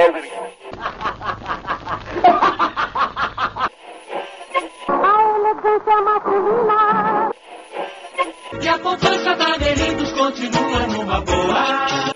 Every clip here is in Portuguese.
Elvis. A elegância masculina. E a poupança da Delitos continua numa boa.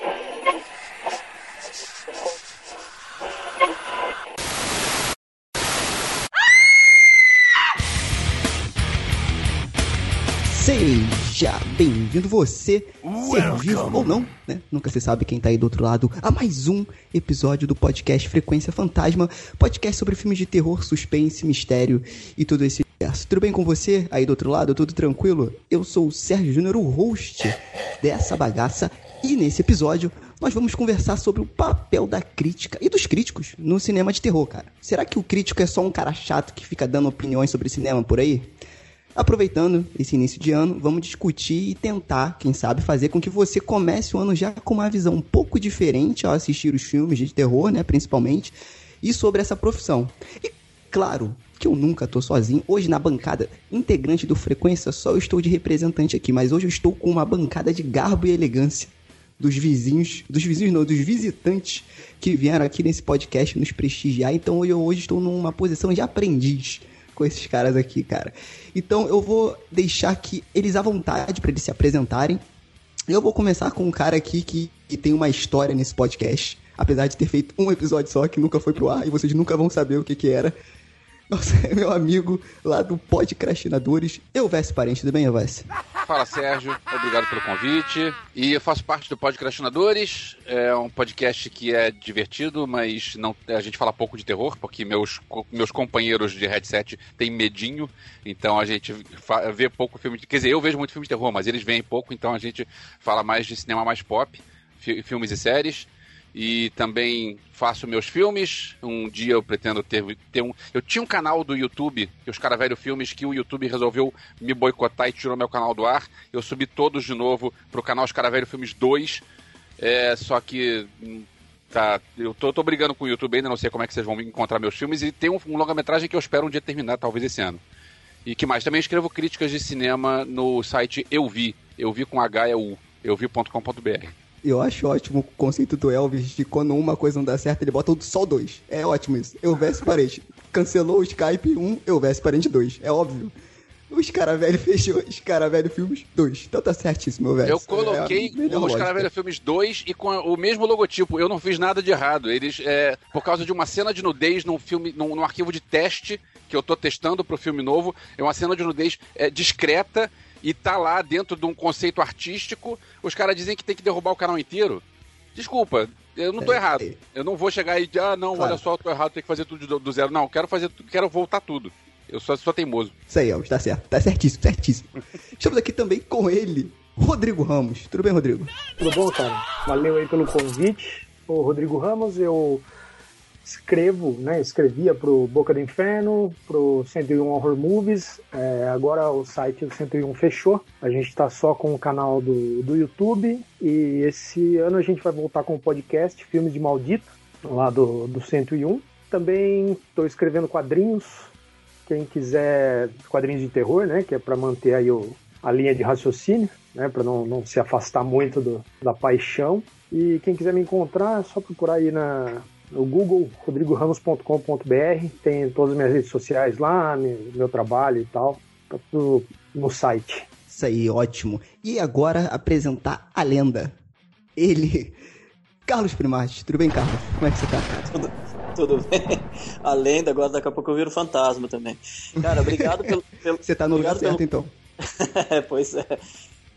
Seja bem-vindo você, ser vivo ou não, né? Nunca se sabe quem tá aí do outro lado, a mais um episódio do podcast Frequência Fantasma, podcast sobre filmes de terror, suspense, mistério e tudo esse universo. Tudo bem com você aí do outro lado? Tudo tranquilo? Eu sou o Sérgio Júnior, o host dessa bagaça, e nesse episódio nós vamos conversar sobre o papel da crítica e dos críticos no cinema de terror, cara. Será que o crítico é só um cara chato que fica dando opiniões sobre cinema por aí? Aproveitando esse início de ano, vamos discutir e tentar, quem sabe, fazer com que você comece o ano já com uma visão um pouco diferente ao assistir os filmes de terror, né, principalmente, e sobre essa profissão. E claro que eu nunca tô sozinho. Hoje na bancada integrante do Frequência, só eu estou de representante aqui, mas hoje eu estou com uma bancada de garbo e elegância dos vizinhos, dos vizinhos não, dos visitantes que vieram aqui nesse podcast nos prestigiar. Então eu hoje estou numa posição de aprendiz com esses caras aqui, cara. Então eu vou deixar que eles à vontade para eles se apresentarem. Eu vou começar com um cara aqui que, que tem uma história nesse podcast, apesar de ter feito um episódio só que nunca foi pro ar e vocês nunca vão saber o que que era. Meu amigo lá do Podcrastinadores, Elvésio Parente, tudo bem, Elvésio? Fala Sérgio, obrigado pelo convite. E eu faço parte do Podcrastinadores, é um podcast que é divertido, mas não, a gente fala pouco de terror, porque meus, meus companheiros de headset têm medinho, então a gente vê pouco filme de. Quer dizer, eu vejo muito filme de terror, mas eles veem pouco, então a gente fala mais de cinema mais pop, filmes e séries e também faço meus filmes. Um dia eu pretendo ter, ter um. Eu tinha um canal do YouTube, que os caras velho filmes, que o YouTube resolveu me boicotar e tirou meu canal do ar. Eu subi todos de novo pro canal Os Cara Velho Filmes 2. É, só que. Tá, eu tô, tô brigando com o YouTube ainda, não sei como é que vocês vão encontrar meus filmes. E tem um, um longa-metragem que eu espero um dia terminar, talvez esse ano. E que mais? Também escrevo críticas de cinema no site Eu Vi. Eu vi com H é U. euvi.com.br. Eu acho ótimo o conceito do Elvis de quando uma coisa não dá certo, ele bota só dois. É ótimo isso. Elvis Parente. Cancelou o Skype 1, um, Elvis Parente 2. É óbvio. Os cara velho fechou os cara velho filmes 2. Então tá certíssimo, meu velho. Eu coloquei é os cara velho filmes 2 e com o mesmo logotipo. Eu não fiz nada de errado. Eles, é, por causa de uma cena de nudez num filme, num, num arquivo de teste que eu tô testando pro filme novo, é uma cena de nudez é, discreta e tá lá dentro de um conceito artístico, os caras dizem que tem que derrubar o canal inteiro. Desculpa, eu não tô é, errado. É. Eu não vou chegar e ah, não, claro. olha só, eu tô errado, tem que fazer tudo do, do zero. Não, quero fazer, quero voltar tudo. Eu sou, sou teimoso. Isso aí, Elvis, tá certo. Tá certíssimo, certíssimo. Estamos aqui também com ele, Rodrigo Ramos. Tudo bem, Rodrigo? Tudo bom, cara? Valeu aí pelo convite. O Rodrigo Ramos, eu escrevo, né, escrevia pro Boca do Inferno, pro 101 Horror Movies, é, agora o site do 101 fechou, a gente está só com o canal do, do YouTube e esse ano a gente vai voltar com o podcast Filmes de Maldito, lá do, do 101. Também estou escrevendo quadrinhos, quem quiser quadrinhos de terror, né, que é para manter aí o, a linha de raciocínio, né, para não, não se afastar muito do, da paixão. E quem quiser me encontrar, é só procurar aí na, no Google, rodrigoramos.com.br, tem todas as minhas redes sociais lá, meu trabalho e tal, tá tudo no site. Isso aí, ótimo. E agora apresentar a lenda. Ele, Carlos Primati. Tudo bem, Carlos? Como é que você tá, cara? Tudo, tudo bem. A lenda, agora daqui a pouco eu viro fantasma também. Cara, obrigado pelo... pelo você tá no lugar certo, pelo... então. é, pois é.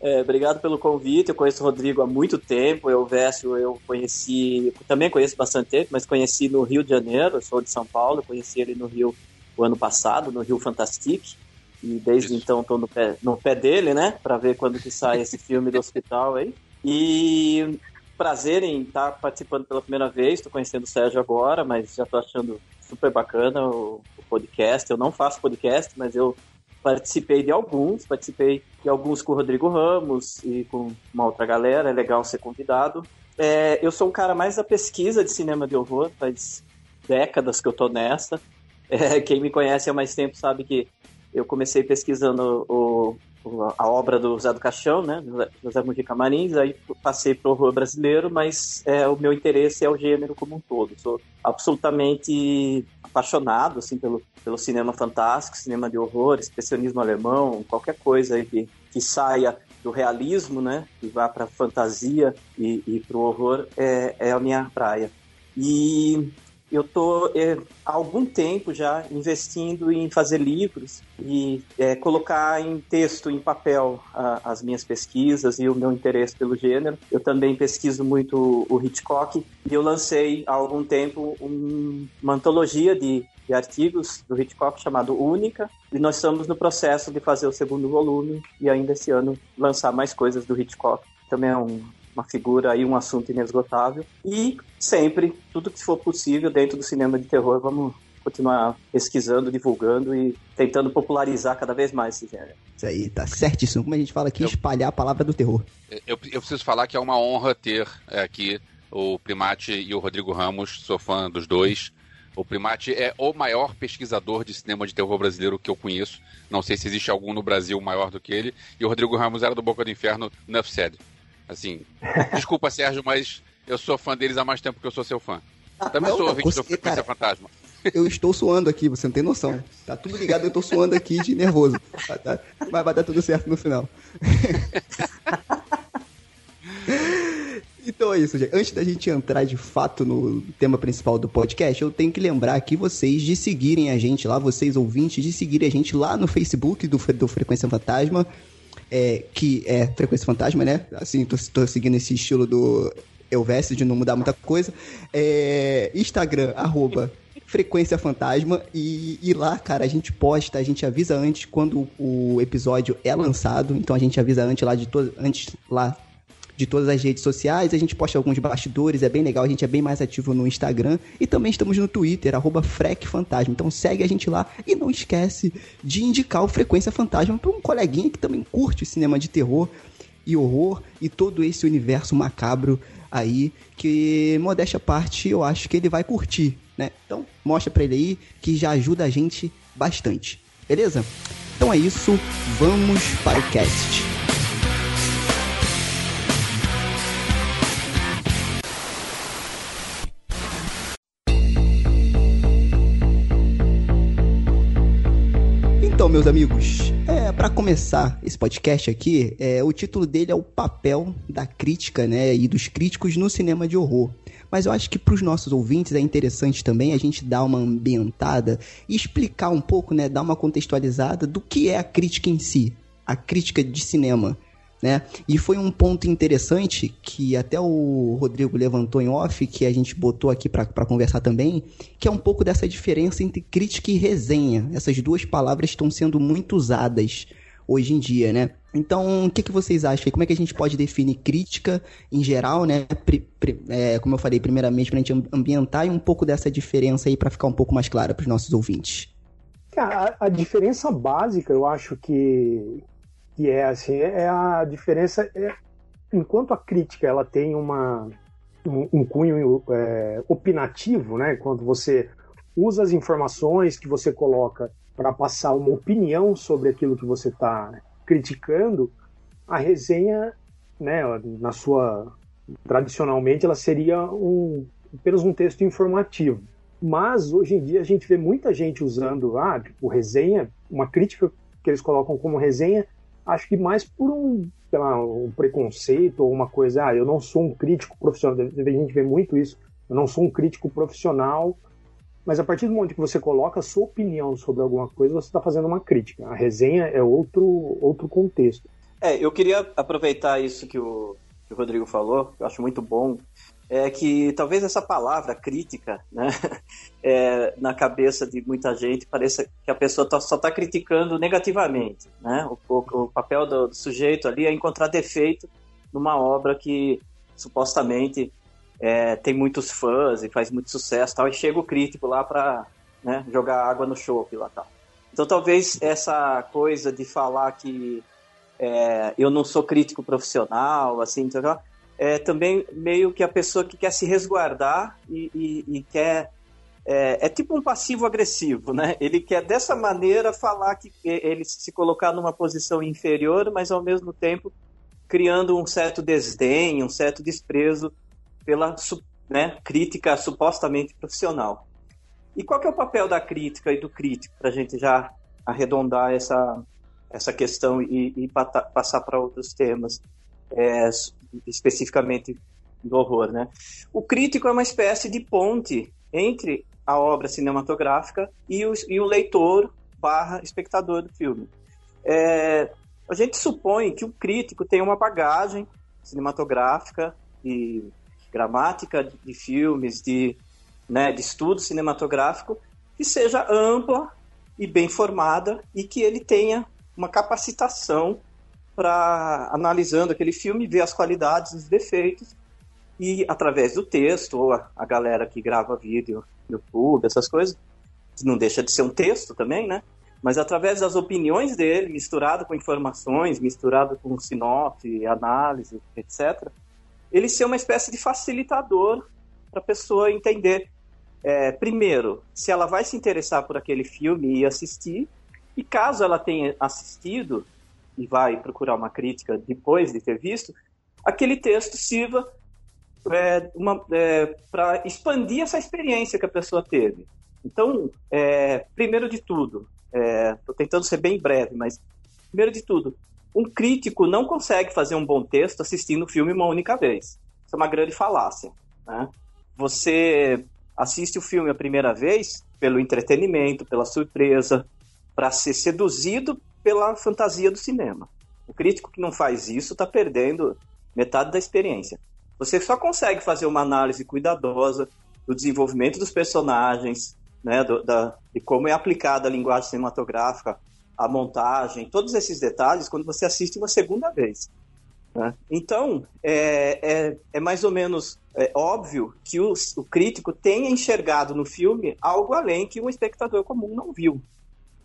É, obrigado pelo convite. Eu conheço o Rodrigo há muito tempo. Eu, Vécio, eu conheci, também conheço bastante tempo, mas conheci no Rio de Janeiro. Eu sou de São Paulo. Conheci ele no Rio o ano passado, no Rio Fantastic. E desde Isso. então estou no pé, no pé dele, né? Para ver quando que sai esse filme do hospital aí. E prazer em estar participando pela primeira vez. Estou conhecendo o Sérgio agora, mas já estou achando super bacana o, o podcast. Eu não faço podcast, mas eu participei de alguns, participei de alguns com o Rodrigo Ramos e com uma outra galera, é legal ser convidado. É, eu sou um cara mais da pesquisa de cinema de horror, faz décadas que eu tô nessa. É, quem me conhece há mais tempo sabe que eu comecei pesquisando o, a obra do Zé do Caixão, né, José Mujica Marins, aí passei para o horror brasileiro, mas é, o meu interesse é o gênero como um todo. Sou absolutamente apaixonado assim pelo, pelo cinema fantástico, cinema de horror, expressionismo alemão, qualquer coisa que, que saia do realismo, né, que vá para fantasia e, e para o horror é, é a minha praia. E eu estou é, há algum tempo já investindo em fazer livros e é, colocar em texto, em papel, a, as minhas pesquisas e o meu interesse pelo gênero. Eu também pesquiso muito o Hitchcock e eu lancei há algum tempo um, uma antologia de, de artigos do Hitchcock chamado Única e nós estamos no processo de fazer o segundo volume e ainda esse ano lançar mais coisas do Hitchcock. Também é um, uma figura e um assunto inesgotável. E sempre, tudo que for possível dentro do cinema de terror, vamos continuar pesquisando, divulgando e tentando popularizar cada vez mais esse gênero. Isso aí, tá certíssimo. Como a gente fala aqui, eu, espalhar a palavra do terror. Eu, eu preciso falar que é uma honra ter é, aqui o Primate e o Rodrigo Ramos, sou fã dos dois. O Primate é o maior pesquisador de cinema de terror brasileiro que eu conheço. Não sei se existe algum no Brasil maior do que ele. E o Rodrigo Ramos era do Boca do Inferno, Nuff Said. Assim, desculpa, Sérgio, mas eu sou fã deles há mais tempo que eu sou seu fã. Também não, sou ouvinte do Frequência Fantasma. Eu estou suando aqui, você não tem noção. Tá tudo ligado, eu estou suando aqui de nervoso. Tá, tá, vai, vai dar tudo certo no final. Então é isso, gente. Antes da gente entrar de fato no tema principal do podcast, eu tenho que lembrar aqui vocês de seguirem a gente lá, vocês ouvintes, de seguirem a gente lá no Facebook do, do Frequência Fantasma é, que é Frequência Fantasma, né? Assim, tô, tô seguindo esse estilo do Elvésio de não mudar muita coisa. É, Instagram, arroba Frequência Fantasma. E, e, lá, cara, a gente posta, a gente avisa antes quando o episódio é lançado. Então a gente avisa antes lá de todo, antes lá de todas as redes sociais. A gente posta alguns bastidores, é bem legal. A gente é bem mais ativo no Instagram. E também estamos no Twitter, arroba FrecFantasma. Então segue a gente lá e não esquece de indicar o Frequência Fantasma para um coleguinha que também curte cinema de terror e horror e todo esse universo macabro aí que, modéstia à parte, eu acho que ele vai curtir, né? Então, mostra para ele aí que já ajuda a gente bastante. Beleza? Então é isso, vamos para o cast. Então, meus amigos, é, para começar esse podcast aqui, é, o título dele é o papel da crítica, né, e dos críticos no cinema de horror. Mas eu acho que para os nossos ouvintes é interessante também a gente dar uma ambientada e explicar um pouco, né, dar uma contextualizada do que é a crítica em si, a crítica de cinema né? E foi um ponto interessante que até o Rodrigo levantou em off, que a gente botou aqui para conversar também, que é um pouco dessa diferença entre crítica e resenha. Essas duas palavras estão sendo muito usadas hoje em dia, né? Então, o que, que vocês acham? Como é que a gente pode definir crítica em geral, né? É, como eu falei, primeiramente, para a gente ambientar e um pouco dessa diferença aí para ficar um pouco mais clara para os nossos ouvintes. A, a diferença básica, eu acho que, que é assim, é a diferença. É, enquanto a crítica ela tem uma, um, um cunho é, opinativo, né? Quando você usa as informações que você coloca para passar uma opinião sobre aquilo que você está criticando, a resenha, né, na sua tradicionalmente ela seria um, apenas um texto informativo. Mas hoje em dia a gente vê muita gente usando ah, tipo, resenha, uma crítica que eles colocam como resenha acho que mais por um, lá, um preconceito ou uma coisa, ah, eu não sou um crítico profissional, a gente vê muito isso, eu não sou um crítico profissional, mas a partir do momento que você coloca a sua opinião sobre alguma coisa, você está fazendo uma crítica. A resenha é outro, outro contexto. É, eu queria aproveitar isso que o, que o Rodrigo falou, eu acho muito bom, é que talvez essa palavra crítica, né, é, na cabeça de muita gente, pareça que a pessoa tá, só está criticando negativamente. Né? O, o, o papel do, do, sujeito ali é encontrar defeito numa obra que supostamente é, tem muitos fãs e faz muito sucesso tal, e chega o crítico lá para né, jogar água no chope lá tal. Então talvez essa coisa de falar que é, eu não sou crítico profissional, assim, então, é também meio que a pessoa que quer se resguardar e, e, e quer é, é tipo um passivo agressivo, né? Ele quer dessa maneira falar que ele se colocar numa posição inferior, mas ao mesmo tempo criando um certo desdém, um certo desprezo pela né, crítica supostamente profissional. E qual é o papel da crítica e do crítico, para a gente já arredondar essa, essa questão e, e passar para outros temas, é, especificamente do horror, né? O crítico é uma espécie de ponte entre a obra cinematográfica e o, e o leitor barra espectador do filme. É, a gente supõe que o crítico tem uma bagagem cinematográfica e gramática de filmes, de, né, de estudo cinematográfico, que seja ampla e bem formada e que ele tenha uma capacitação para, analisando aquele filme, ver as qualidades e os defeitos e, através do texto, ou a, a galera que grava vídeo no YouTube, essas coisas, não deixa de ser um texto também, né? Mas através das opiniões dele, misturado com informações, misturado com sinopse, análise, etc., ele ser uma espécie de facilitador para a pessoa entender, é, primeiro, se ela vai se interessar por aquele filme e assistir, e caso ela tenha assistido e vai procurar uma crítica depois de ter visto, aquele texto sirva é, é, para expandir essa experiência que a pessoa teve. Então, é, primeiro de tudo, estou é, tentando ser bem breve, mas primeiro de tudo, um crítico não consegue fazer um bom texto assistindo o filme uma única vez. Isso é uma grande falácia. Né? Você assiste o filme a primeira vez pelo entretenimento, pela surpresa, para ser seduzido pela fantasia do cinema. O crítico que não faz isso está perdendo metade da experiência. Você só consegue fazer uma análise cuidadosa do desenvolvimento dos personagens, né, do, da, de como é aplicada a linguagem cinematográfica, a montagem, todos esses detalhes quando você assiste uma segunda vez. Né? Então, é, é, é, mais ou menos é, óbvio que o, o crítico tenha enxergado no filme algo além que um espectador comum não viu.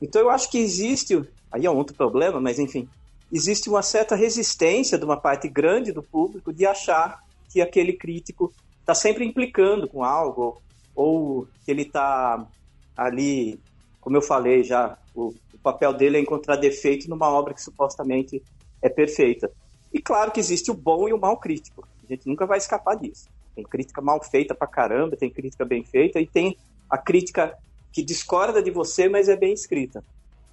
Então eu acho que existe, aí é um outro problema, mas enfim, existe uma certa resistência de uma parte grande do público de achar que aquele crítico está sempre implicando com algo, ou que ele está ali, como eu falei já, o, o, papel dele é encontrar defeito numa obra que supostamente é perfeita. E claro que existe o bom e o mau crítico. A gente nunca vai escapar disso. Tem crítica mal feita pra caramba, tem crítica bem feita e tem a crítica que discorda de você, mas é bem escrita.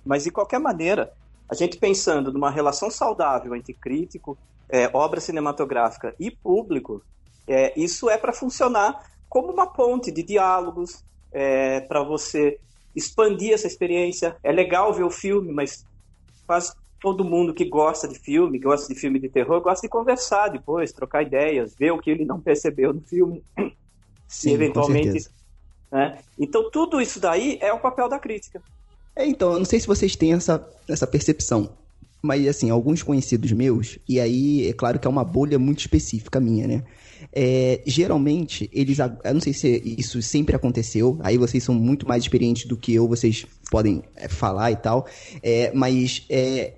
Mas, de qualquer maneira, a gente pensando numa relação saudável entre crítico, é, obra cinematográfica e público, é, isso é para funcionar como uma ponte de diálogos, é, para você expandir essa experiência. É legal ver o filme, mas quase todo mundo que gosta de filme, gosta de filme de terror, gosta de conversar depois, trocar ideias, ver o que ele não percebeu no filme. Sim, e eventualmente né? Então, tudo isso daí é o papel da crítica. É, então, eu não sei se vocês têm essa, essa percepção, mas, assim, alguns conhecidos meus, e aí é claro que é uma bolha muito específica minha, né? É, geralmente, eles. Eu não sei se isso sempre aconteceu, aí vocês são muito mais experientes do que eu, vocês podem é, falar e tal, é, mas é,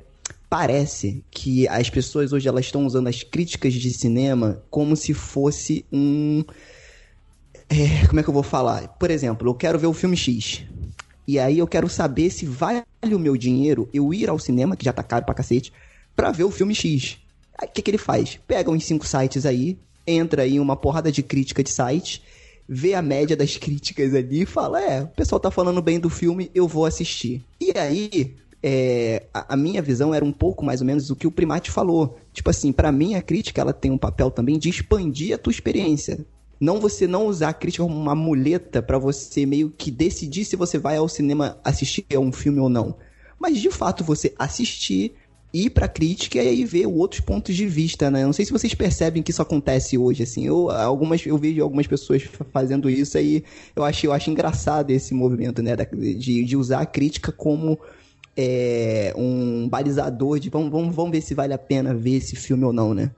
parece que as pessoas hoje elas estão usando as críticas de cinema como se fosse um é, como é que eu vou falar? Por exemplo, eu quero ver o filme X. E aí eu quero saber se vale o meu dinheiro eu ir ao cinema, que já tá caro pra cacete, pra ver o filme X. Aí o que, que ele faz? Pega uns cinco sites aí, entra em uma porrada de crítica de site, vê a média das críticas ali e fala: é, o pessoal tá falando bem do filme, eu vou assistir. E aí, é, a, a, minha visão era um pouco mais ou menos o que o Primate falou. Tipo assim, para mim a crítica ela tem um papel também de expandir a tua experiência. Não você não usar a crítica como uma muleta para você meio que decidir se você vai ao cinema assistir a um filme ou não. Mas de fato você assistir, ir pra crítica e aí ver outros pontos de vista, né? Não sei se vocês percebem que isso acontece hoje, assim. Eu, algumas, eu vejo algumas pessoas fazendo isso aí. Eu acho, eu acho engraçado esse movimento, né? De, de usar a crítica como é, um balizador de vamos, vamos, vamos ver se vale a pena ver esse filme ou não, né?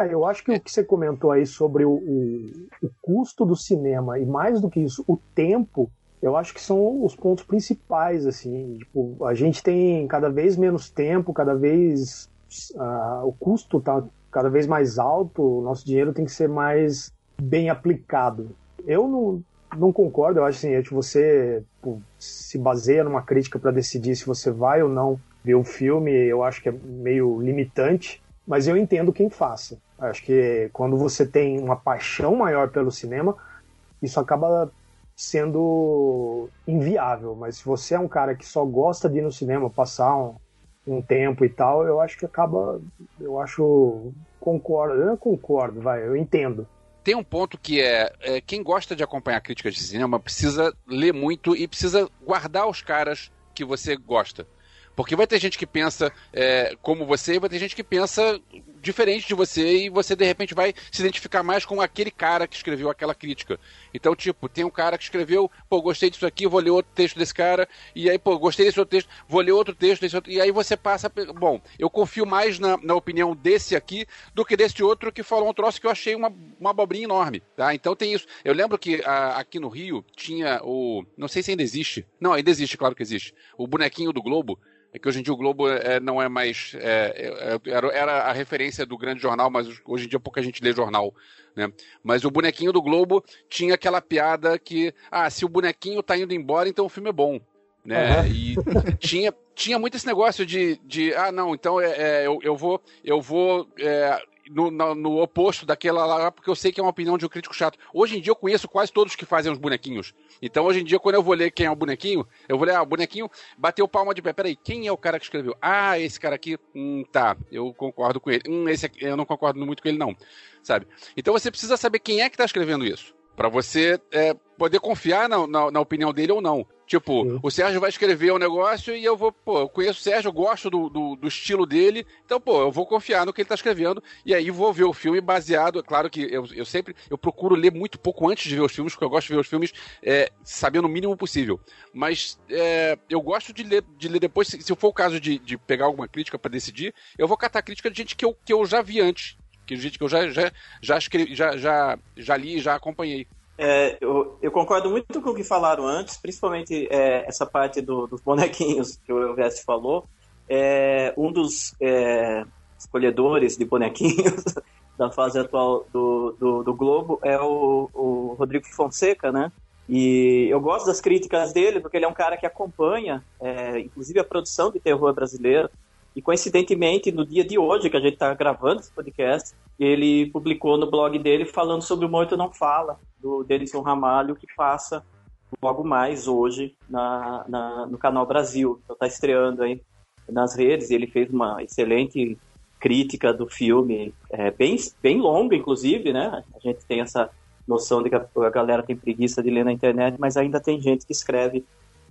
É, eu acho que o que você comentou aí sobre o, o, o, custo do cinema e mais do que isso, o tempo, eu acho que são os pontos principais, assim. Tipo, a gente tem cada vez menos tempo, cada vez uh, o custo tá cada vez mais alto, o nosso dinheiro tem que ser mais bem aplicado. Eu não, não concordo. Eu acho assim, é que você pô, se baseia numa crítica para decidir se você vai ou não ver o filme. Eu acho que é meio limitante, mas eu entendo quem faça. Acho que quando você tem uma paixão maior pelo cinema, isso acaba sendo inviável. Mas se você é um cara que só gosta de ir no cinema, passar um, um tempo e tal, eu acho que acaba. Eu acho. Concordo, eu concordo, vai, eu entendo tem um ponto que é, é, quem gosta de acompanhar críticas de cinema precisa ler muito e precisa guardar os caras que você gosta. Porque vai ter gente que pensa é, como você e vai ter gente que pensa diferente de você e você de repente vai se identificar mais com aquele cara que escreveu aquela crítica. Então, tipo, tem um cara que escreveu, pô, gostei disso aqui, vou ler outro texto desse cara, e aí, pô, gostei desse outro texto, vou ler outro texto desse outro, e aí você passa. Bom, eu confio mais na, na opinião desse aqui do que desse outro que falou um troço que eu achei uma, uma abobrinha enorme, tá? Então tem isso. Eu lembro que a, aqui no Rio tinha o. Não sei se ainda existe. Não, ainda existe, claro que existe. O bonequinho do Globo é que hoje em dia o Globo é, não é mais. É, é, era, a referência do grande jornal, mas hoje em dia pouca gente lê jornal. Né? Mas o bonequinho do Globo tinha aquela piada que, ah, se o bonequinho tá indo embora, então o filme é bom. Né? Uhum. E tinha, tinha muito esse negócio de, de ah, não, então é, é eu, eu vou, eu vou é, no, no, no, oposto daquela lá, porque eu sei que é uma opinião de um crítico chato. Hoje em dia eu conheço quase todos que fazem os bonequinhos. Então hoje em dia, quando eu vou ler quem é o bonequinho, eu vou ler, ah, o bonequinho bateu palma de pé. Peraí, quem é o cara que escreveu? Ah, esse cara aqui, hum, tá, eu concordo com ele. Hum, esse aqui, eu não concordo muito com ele, não. Sabe? Então você precisa saber quem é que está escrevendo isso. para você é, poder confiar na, na, na opinião dele ou não. Tipo, Sim. o Sérgio vai escrever um negócio e eu vou, pô, eu conheço o Sérgio, eu gosto do, do, do, estilo dele, então, pô, eu vou confiar no que ele tá escrevendo e aí vou ver o filme baseado. Claro que eu, eu sempre eu procuro ler muito pouco antes de ver os filmes, porque eu gosto de ver os filmes é, sabendo o mínimo possível. Mas é, eu gosto de ler, de ler depois, se, se for o caso de, de pegar alguma crítica para decidir, eu vou catar crítica de gente que eu, que eu já vi antes. Que gente que eu já, já, já, escrevi, já, já, já li e já acompanhei. É, eu, eu, concordo muito com o que falaram antes, principalmente é, essa parte do, dos bonequinhos que o Elveste falou. É, um dos é, escolhedores de bonequinhos da fase atual do, do, do Globo é o, o, Rodrigo Fonseca, né? E eu gosto das críticas dele porque ele é um cara que acompanha, é, inclusive, a produção de terror brasileiro. E coincidentemente, no dia de hoje que a gente está gravando esse podcast, ele publicou no blog dele falando sobre o Morto Não Fala, do Denison Ramalho, que passa logo mais hoje na, na, no canal Brasil. Então tá estreando aí nas redes. Ele fez uma excelente crítica do filme, é, bem, bem longa, inclusive, né? A gente tem essa noção de que a galera tem preguiça de ler na internet, mas ainda tem gente que escreve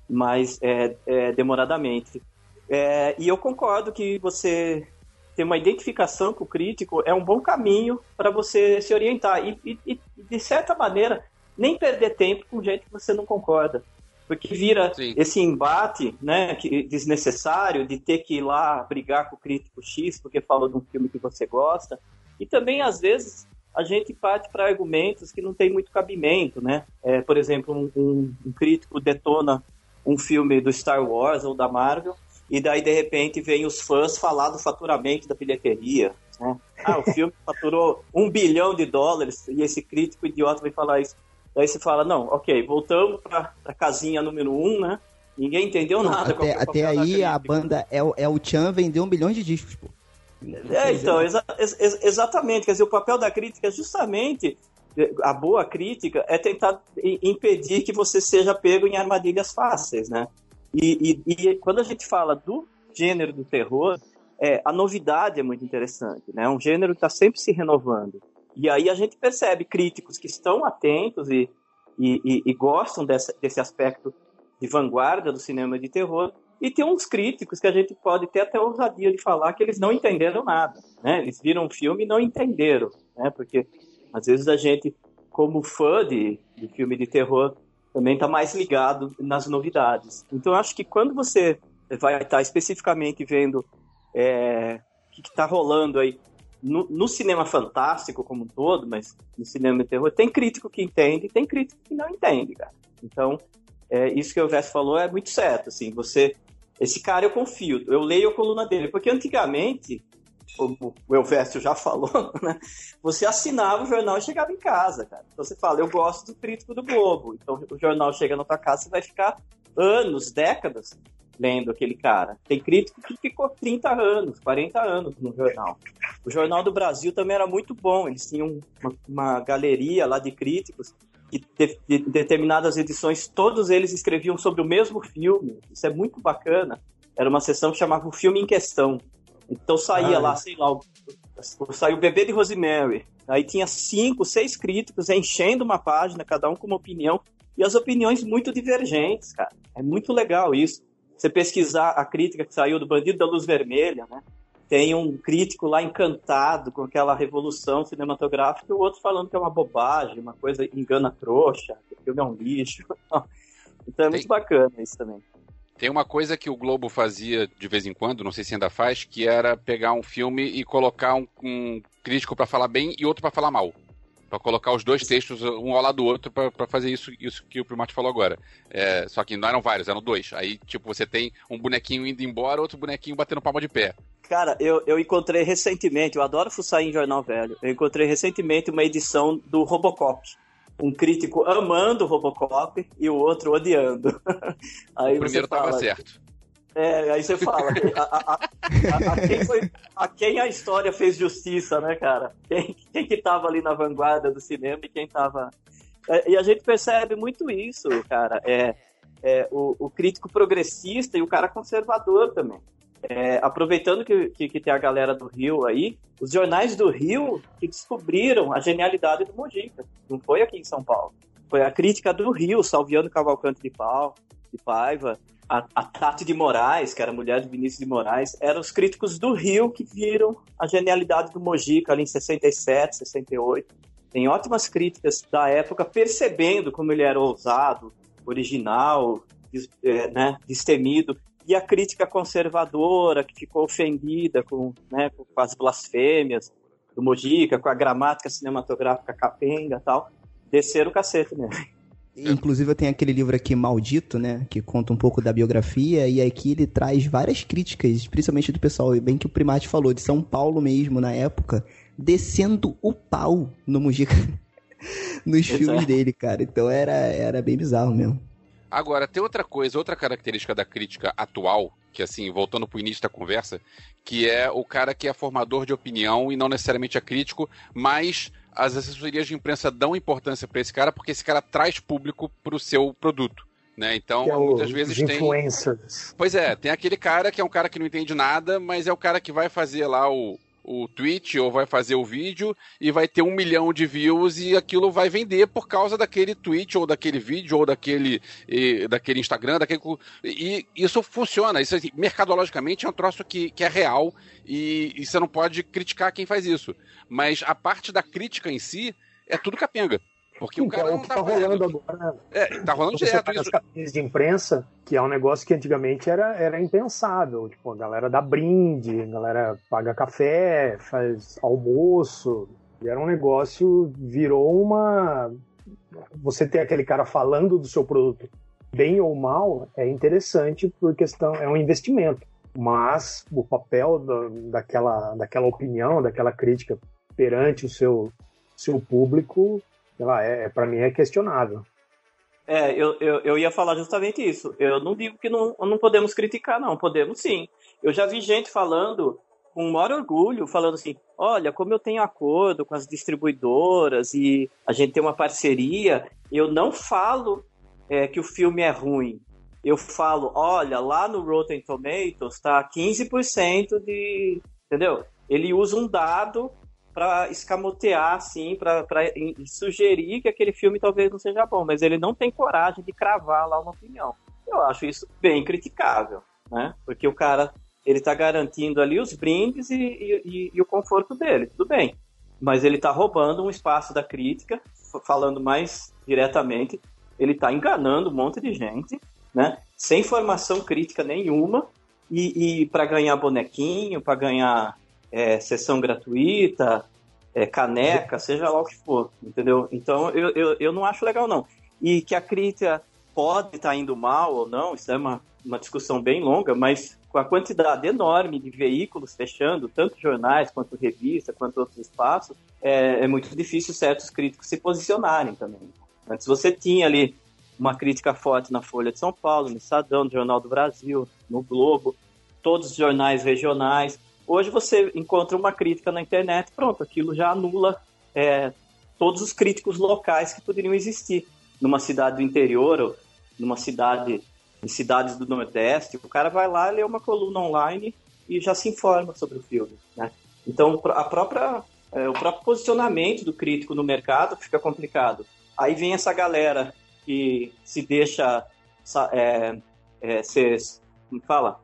mais é, é, demoradamente. É, e eu concordo que você ter uma identificação com o crítico é um bom caminho para você se orientar. E, e, e, de certa maneira, nem perder tempo com gente que você não concorda. Porque vira Sim. esse embate né, que, desnecessário de ter que ir lá brigar com o crítico X porque falou de um filme que você gosta. E também, às vezes, a gente parte para argumentos que não tem muito cabimento. Né? É, por exemplo, um, um, um crítico detona um filme do Star Wars ou da Marvel e daí de repente vem os fãs falar do faturamento da bilheteria. Né? Ah, o filme faturou um bilhão de dólares e esse crítico idiota vai falar isso. Daí você fala, não, ok, voltamos para a casinha número um, né? Ninguém entendeu nada. Até, até aí a banda é, é o Chan vendeu um bilhão de discos, pô. É, então, exa ex exatamente. Quer dizer, o papel da crítica é justamente a boa crítica é tentar impedir que você seja pego em armadilhas fáceis, né? E, e, e, quando a gente fala do gênero do terror, é, a novidade é muito interessante, né? É um gênero que está sempre se renovando. E aí a gente percebe críticos que estão atentos e, e, e gostam dessa, desse aspecto de vanguarda do cinema de terror, e tem uns críticos que a gente pode ter até ousadia de falar que eles não entenderam nada, né? Eles viram um filme e não entenderam, né? Porque às vezes a gente, como fã de, de filme de terror, também está mais ligado nas novidades. Então, acho que quando você vai estar tá especificamente vendo é, o que está rolando aí no, no, cinema fantástico como um todo, mas no cinema de terror, tem crítico que entende e tem crítico que não entende, cara. Então, é, isso que o Vess falou é muito certo, assim, você... Esse cara eu confio, eu leio a coluna dele, porque antigamente como o Elvésio já falou, né? Você assinava o jornal e chegava em casa, cara. Então você fala, eu gosto do crítico do Globo. Então o jornal chega na tua casa, você vai ficar anos, décadas lendo aquele cara. Tem crítico que ficou 30 anos, 40 anos no jornal. O Jornal do Brasil também era muito bom. Eles tinham uma, uma galeria lá de críticos que de, de, determinadas edições todos eles escreviam sobre o mesmo filme. Isso é muito bacana. Era uma sessão que chamava o filme em questão. Então saía ah, lá, sei lá, saiu o Bebê de Rosemary. Aí tinha cinco, seis críticos enchendo uma página, cada um com uma opinião, e as opiniões muito divergentes, cara. É muito legal isso. Você pesquisar a crítica que saiu do Bandido da Luz Vermelha, né? Tem um crítico lá encantado com aquela revolução cinematográfica e o outro falando que é uma bobagem, uma coisa engana trouxa, que o filme é um lixo. Então é muito bacana isso também. Tem uma coisa que o Globo fazia de vez em quando, não sei se ainda faz, que era pegar um filme e colocar um, um crítico para falar bem e outro para falar mal. Pra colocar os dois textos um ao lado do outro para fazer isso, isso que o Primate falou agora. É, só que não eram vários, eram dois. Aí, tipo, você tem um bonequinho indo embora, outro bonequinho batendo palma de pé. Cara, eu, eu encontrei recentemente, eu adoro fuçar em jornal velho, eu encontrei recentemente uma edição do Robocop um crítico amando o Robocop e o outro odiando. Aí o primeiro fala, tava certo. É, aí você fala, a, a, a, a, quem foi, a quem a história fez justiça, né, cara? Quem, quem que tava ali na vanguarda do cinema e quem tava... É, e a gente percebe muito isso, cara. É, é o, o crítico progressista e o cara conservador também. É, aproveitando que, que, que, tem a galera do Rio aí, os jornais do Rio que descobriram a genialidade do Mojica. Não foi aqui em São Paulo. Foi a crítica do Rio, Salviano Cavalcante de, Pau, de Paiva, a, a Tati de Moraes, que era mulher de Vinícius de Moraes, eram os críticos do Rio que viram a genialidade do Mojica ali em 67, 68. Tem ótimas críticas da época, percebendo como ele era ousado, original, des, é, né, destemido e a crítica conservadora que ficou ofendida com, né, com as blasfêmias do Mojica, com a gramática cinematográfica capenga e tal, desceram o cacete mesmo. Inclusive, eu tenho aquele livro aqui, Maldito, né? Que conta um pouco da biografia, e aqui ele traz várias críticas, principalmente do pessoal, bem que o Primate falou, de São Paulo mesmo, na época, descendo o pau no Mujica, nos Exato. filmes dele, cara. Então era, era bem bizarro mesmo. Agora, tem outra coisa, outra característica da crítica atual, que assim, voltando pro início da conversa, que é o cara que é formador de opinião e não necessariamente é crítico, mas as assessorias de imprensa dão importância para esse cara porque esse cara traz público pro seu produto. Né? Então, é muitas vezes tem. Influencers. Pois é, tem aquele cara que é um cara que não entende nada, mas é o cara que vai fazer lá o, o tweet ou vai fazer o vídeo e vai ter um milhão de views e aquilo vai vender por causa daquele tweet ou daquele vídeo ou daquele, e, daquele Instagram, daquele. E isso funciona. Isso assim, mercadologicamente é um troço que, que é real e, e você não pode criticar quem faz isso. Mas a parte da crítica em si é tudo capenga. Porque então, o cara não que tá, tá rolando agora. É, tá rolando você direto isso. De imprensa, que é um negócio que antigamente era, era impensável. Tipo, a galera dá brinde, a galera paga café, faz almoço. E era um negócio, virou uma. Você ter aquele cara falando do seu produto bem ou mal é interessante por questão, é um investimento. Mas o papel da, daquela, daquela opinião, daquela crítica perante o seu, seu público sei lá, é, é para mim é questionável. É, eu, eu, eu ia falar justamente isso. Eu não digo que não, não podemos criticar, não. Podemos sim. Eu já vi gente falando com o maior orgulho, falando assim: olha, como eu tenho acordo com as distribuidoras e a gente tem uma parceria, eu não falo é, que o filme é ruim. Eu falo: olha, lá no Rotten Tomatoes está 15% de. Entendeu? Ele usa um dado para escamotear, assim, para sugerir que aquele filme talvez não seja bom, mas ele não tem coragem de cravar lá uma opinião. Eu acho isso bem criticável, né? Porque o cara, ele tá garantindo ali os brindes e, e, e o conforto dele, tudo bem. Mas ele tá roubando um espaço da crítica, falando mais diretamente, ele tá enganando um monte de gente, né? Sem formação crítica nenhuma, e, e para ganhar bonequinho, para ganhar é, sessão gratuita, é, caneca, seja lá o que for, entendeu? Então eu, eu, eu não acho legal não. E que a crítica pode estar tá indo mal ou não, isso é uma, uma discussão bem longa, mas com a quantidade enorme de veículos fechando, tanto jornais quanto revista, quanto outros espaços, é, é muito difícil certos críticos se posicionarem também. Antes você tinha ali uma crítica forte na Folha de São Paulo, no Estadão, no Jornal do Brasil, no Globo, todos os jornais regionais. Hoje você encontra uma crítica na internet, pronto, aquilo já anula é, todos os críticos locais que poderiam existir numa cidade do interior ou numa cidade em cidades do Nordeste. O cara vai lá, lê uma coluna online e já se informa sobre o filme, né? Então a própria é, o próprio posicionamento do crítico no mercado fica complicado. Aí vem essa galera que se deixa é, é, ser, como fala,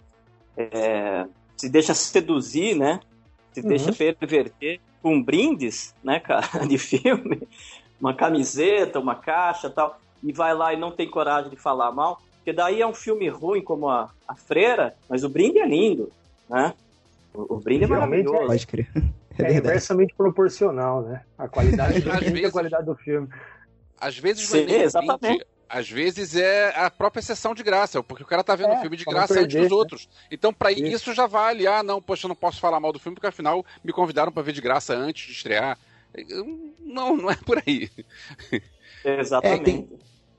é, se deixa seduzir, né? Se uhum. deixa perverter com brindes, né, cara, de filme, uma camiseta, uma caixa, tal, e vai lá e não tem coragem de falar mal, porque daí é um filme ruim como a, a Freira, mas o brinde é lindo, né? O, o brinde é maravilhoso. É, Pode crer. É, é inversamente proporcional, né? A qualidade do filme e a qualidade do filme. Às vezes Sim, não é exatamente. Às vezes é a própria sessão de graça, porque o cara tá vendo o é, filme de graça perder, antes dos né? outros. Então, para isso. isso já vale. Ah, não, poxa, eu não posso falar mal do filme, porque afinal me convidaram para ver de graça antes de estrear. Não, não é por aí. Exatamente. É, tem,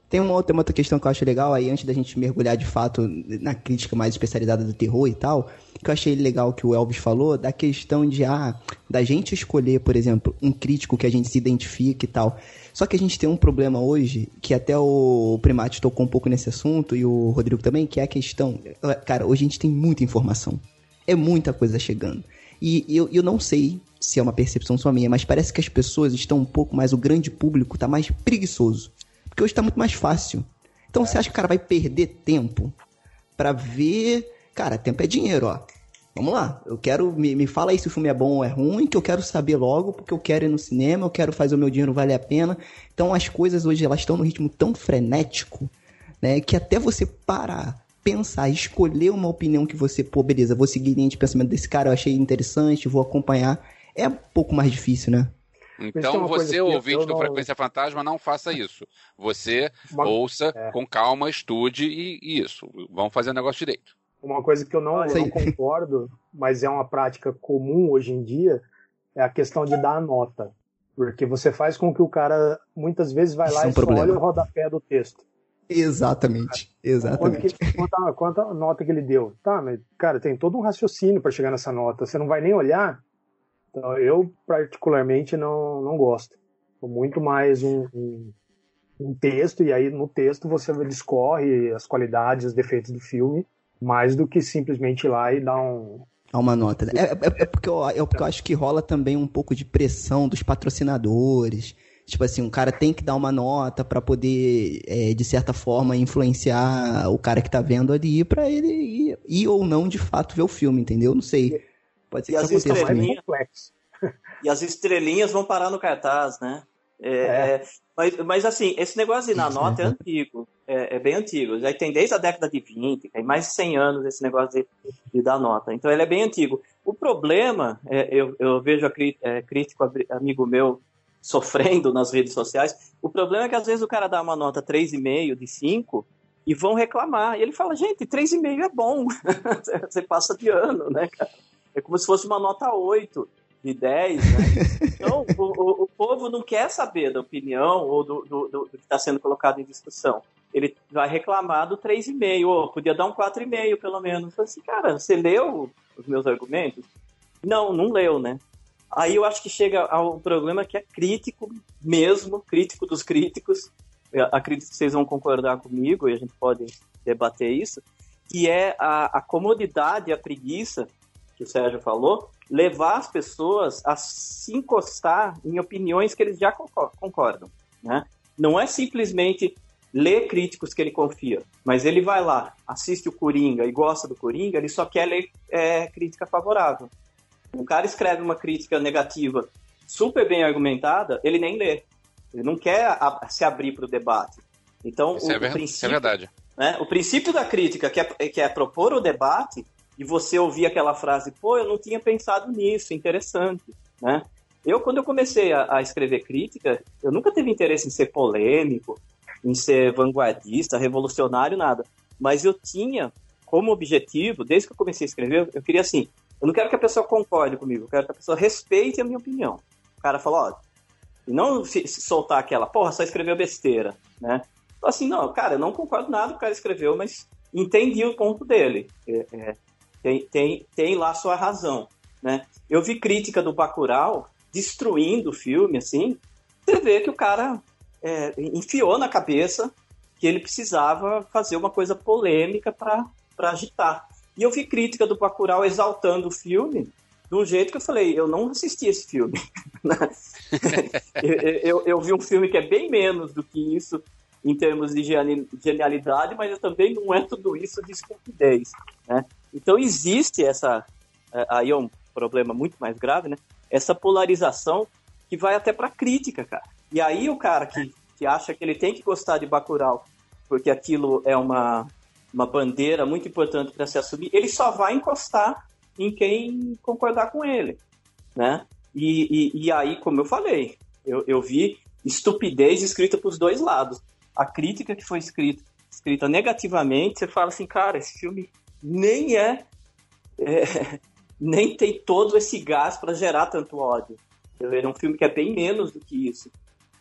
tem uma outra, uma outra questão que eu acho legal aí, antes da gente mergulhar de fato na crítica mais especializada do terror e tal, que eu achei legal que o Elvis falou, da questão de, ah, da gente escolher, por exemplo, um crítico que a gente se identifique e tal. Só que a gente tem um problema hoje, que até o Primate tocou um pouco nesse assunto, e o Rodrigo também, que é a questão, cara, hoje a gente tem muita informação. É muita coisa chegando. E eu, eu não sei se é uma percepção só minha, mas parece que as pessoas estão um pouco mais, o grande público está mais preguiçoso. Porque hoje tá muito mais fácil. Então é. você acha que o cara vai perder tempo para ver. Cara, tempo é dinheiro, ó. Vamos lá, eu quero. Me, me fala aí se o filme é bom ou é ruim, que eu quero saber logo, porque eu quero ir no cinema, eu quero fazer o meu dinheiro valer a pena. Então as coisas hoje elas estão no ritmo tão frenético, né? Que até você parar, pensar, escolher uma opinião que você, pô, beleza, vou seguir linha de pensamento desse cara, eu achei interessante, vou acompanhar. É um pouco mais difícil, né? Então, você, ouvinte do não... Frequência Fantasma, não faça isso. Você Uma... ouça é. com calma, estude e, e, isso. Vamos fazer o negócio direito. Uma coisa que eu não, não concordo, mas é uma prática comum hoje em dia, é a questão de dar a nota. Porque você faz com que o cara, muitas vezes, vai lá isso é um e só olha o rodapé do texto. Exatamente, exatamente. Quanto, quanto, quanto nota que ele deu? Tá, mas, cara, tem todo um raciocínio para chegar nessa nota. Você não vai nem olhar, então, eu, particularmente, não, não gosto. Muito mais um, um, um, texto, e aí no texto você discorre as qualidades, os defeitos do filme, mais do que simplesmente ir lá e dar um. Uma nota. Né? É, é, é, porque eu, é porque eu acho que rola também um pouco de pressão dos patrocinadores. Tipo assim, um cara tem que dar uma nota para poder, é, de certa forma, influenciar o cara que tá vendo ali para ele ir, ir, ou não de fato ver o filme, entendeu? Não sei. Pode ser e que as estrelinhas, E as estrelinhas vão parar no cartaz, né? É, é. é. Mas, mas, assim, esse negócio de ir na nota é antigo, é, é, bem antigo. Já tem desde a década de 20, tem mais de 100 anos esse negócio de, de dar nota. Então ele é bem antigo. O problema, é, eu, eu, vejo a é, crítico amigo meu sofrendo nas redes sociais, o problema é que às vezes o cara dá uma nota 3,5 de 5 e vão reclamar. E ele fala, gente, 3,5 é bom. Você passa de ano, né, cara? É como se fosse uma nota 8 de 10, né? Então, o, o, povo não quer saber da opinião ou do, do, do, que está sendo colocado em discussão. Ele vai reclamar do 3,5, ou podia dar um 4,5 pelo menos. Eu assim, cara, você leu os meus argumentos? Não, não leu, né? Aí eu acho que chega ao problema que é crítico mesmo, crítico dos críticos. Eu acredito que vocês vão concordar comigo e a gente pode debater isso, que é a, a comodidade a preguiça que o Sérgio falou, levar as pessoas a se encostar em opiniões que eles já concordam. Né? Não é simplesmente ler críticos que ele confia, mas ele vai lá, assiste o Coringa e gosta do Coringa, ele só quer ler é, crítica favorável. O cara escreve uma crítica negativa super bem argumentada, ele nem lê. Ele não quer a, se abrir para o debate. Então, isso, o, é, ver... princípio, isso é verdade. Né, o princípio da crítica, que é, que é propor o debate, e você ouvir aquela frase, pô, eu não tinha pensado nisso, interessante, né? Eu, quando eu comecei a, a escrever crítica, eu nunca tive interesse em ser polêmico, em ser vanguardista, revolucionário, nada. Mas eu tinha como objetivo, desde que eu comecei a escrever, eu queria assim, eu não quero que a pessoa concorde comigo, eu quero que a pessoa respeite a minha opinião. O cara falou, ó, não soltar aquela, porra, só escreveu besteira, né? Então, assim, não, cara, eu não concordo nada com o cara escreveu, mas entendi o ponto dele. É, é, tem, tem, tem lá sua razão, né? Eu vi crítica do Bacurau destruindo o filme, assim, você vê que o cara é, enfiou na cabeça que ele precisava fazer uma coisa polêmica para agitar. E eu vi crítica do Bacurau exaltando o filme de um jeito que eu falei, eu não assisti esse filme. eu, eu, eu, vi um filme que é bem menos do que isso em termos de genialidade, mas também não é tudo isso de estupidez. Né? Então existe essa, é, aí é um problema muito mais grave, né? essa polarização que vai até para crítica, cara. E aí o cara que, que acha que ele tem que gostar de Bacurau porque aquilo é uma, uma bandeira muito importante para se assumir, ele só vai encostar em quem concordar com ele, né? E, e, e aí, como eu falei, eu, eu vi estupidez escrita para os dois lados. A crítica que foi escrita, escrita negativamente, você fala assim, cara, esse filme nem é, é nem tem todo esse gás para gerar tanto ódio. É um filme que é bem menos do que isso.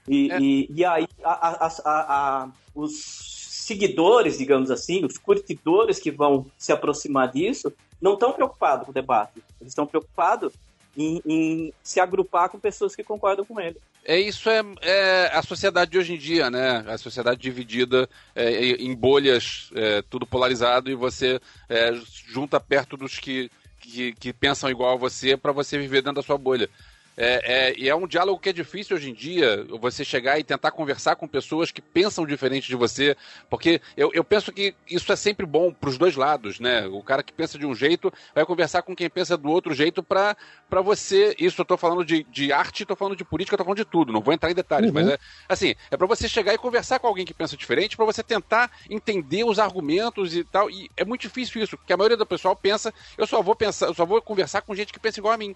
E, é. e, e, aí a, a, a, os seguidores, digamos assim, os curtidores que vão se aproximar disso, não estão preocupados com o debate. Eles estão preocupados em, em, se agrupar com pessoas que concordam com ele. É isso é, é, a sociedade de hoje em dia, né? A sociedade dividida é, em bolhas, é, tudo polarizado e você é, junta perto dos que, que, que pensam igual a você para você viver dentro da sua bolha. É, é, e é um diálogo que é difícil hoje em dia, você chegar e tentar conversar com pessoas que pensam diferente de você, porque eu, eu penso que isso é sempre bom para os dois lados, né? O cara que pensa de um jeito vai conversar com quem pensa do outro jeito para você. Isso eu estou falando de, de arte, estou falando de política, estou falando de tudo, não vou entrar em detalhes, uhum. mas é assim, é para você chegar e conversar com alguém que pensa diferente, para você tentar entender os argumentos e tal. E é muito difícil isso, porque a maioria do pessoal pensa, eu só vou pensar, eu só vou conversar com gente que pensa igual a mim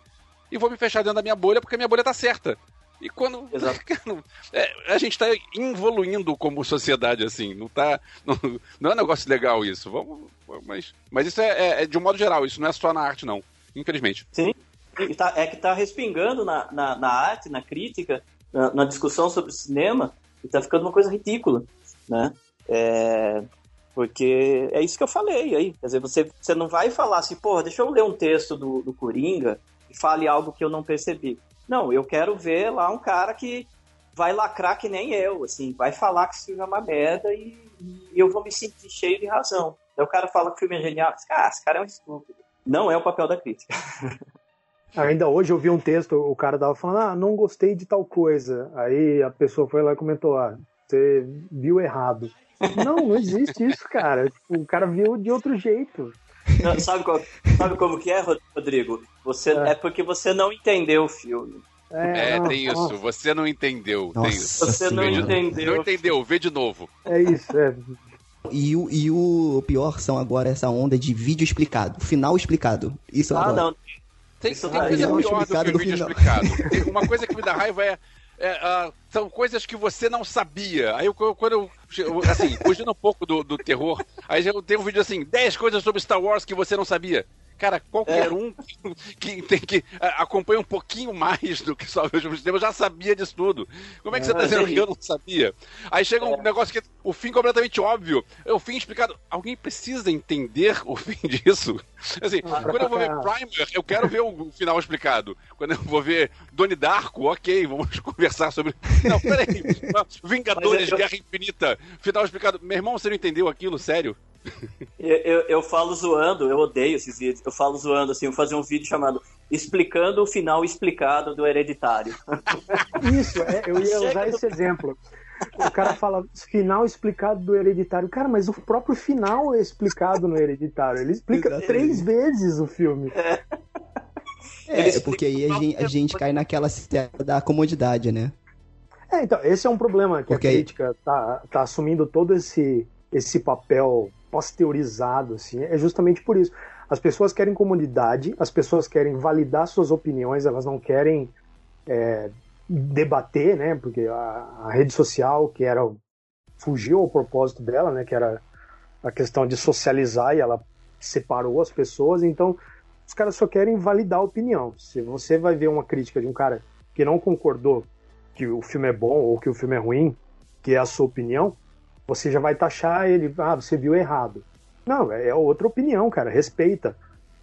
e vou me fechar dentro da minha bolha porque a minha bolha tá certa. E quando. É, a gente está evoluindo como sociedade, assim. Não tá. Não, não é um negócio legal isso. Vamos. Mas, mas isso é, é, é, de um modo geral, isso não é só na arte, não. Infelizmente. Sim. Tá, é que está respingando na, na, na, arte, na crítica, na, na, discussão sobre cinema, e está ficando uma coisa ridícula. Né? É, porque é isso que eu falei aí. Quer dizer, você, você não vai falar assim, pô, deixa eu ler um texto do, do Coringa fale algo que eu não percebi. Não, eu quero ver lá um cara que vai lacrar que nem eu, assim, vai falar que esse filme é uma merda e, e eu vou me sentir cheio de razão. Aí o cara fala que o filme é genial, ah, esse cara é um estúpido. Não é o papel da crítica. Ainda hoje eu vi um texto, o cara tava falando, ah, não gostei de tal coisa. Aí a pessoa foi lá e comentou, ah, você viu errado. não, não existe isso, cara. Tipo, o cara viu de outro jeito. Não, sabe, qual, sabe como que é, Rodrigo? Você, é. é porque você não entendeu o filme. É, é tem isso. Você não entendeu. Nossa, tem isso. Você não entendeu. Não entendeu, vê de novo. É isso, é. E o, e o pior são agora essa onda de vídeo explicado, final explicado. Isso ah, não. Tem, tem coisa pior do que vídeo final. explicado. Uma coisa que me dá raiva é é, uh, são coisas que você não sabia. Aí eu, quando eu, assim, fugindo um pouco do, do terror, aí eu tenho um vídeo assim, 10 coisas sobre Star Wars que você não sabia. Cara, qualquer é. um que, tem que acompanha um pouquinho mais do que só ver os sistemas já sabia disso tudo. Como é que é, você tá dizendo que eu não sabia? Aí chega um é. negócio que o fim completamente óbvio. É o fim explicado. Alguém precisa entender o fim disso? Assim, ah, quando eu vou ver Primer, eu quero ver o final explicado. Quando eu vou ver Donnie Darko, ok, vamos conversar sobre. Não, peraí. Vingadores, Guerra Infinita, final explicado. Meu irmão, você não entendeu aquilo? Sério? Eu, eu, eu, falo zoando, eu odeio esses vídeos. Eu falo zoando, assim, eu fazer um vídeo chamado Explicando o final explicado do Hereditário. Isso, é, eu ia usar esse exemplo. O cara fala final explicado do Hereditário. Cara, mas o próprio final é explicado no Hereditário. Ele explica Exatamente. três vezes o filme. É, é porque aí a gente, a gente cai naquela da comodidade, né? É, então, esse é um problema que porque a crítica tá, tá assumindo todo esse, esse papel pasteurizado, assim, é justamente por isso. As pessoas querem comunidade, as pessoas querem validar suas opiniões, elas não querem é, debater, né? Porque a, a, rede social, que era fugiu ao propósito dela, né? Que era a questão de socializar e ela separou as pessoas, então os caras só querem validar a opinião. Se você vai ver uma crítica de um cara que não concordou que o filme é bom ou que o filme é ruim, que é a sua opinião, você já vai taxar ele, ah, você viu errado. Não, é outra opinião, cara, respeita.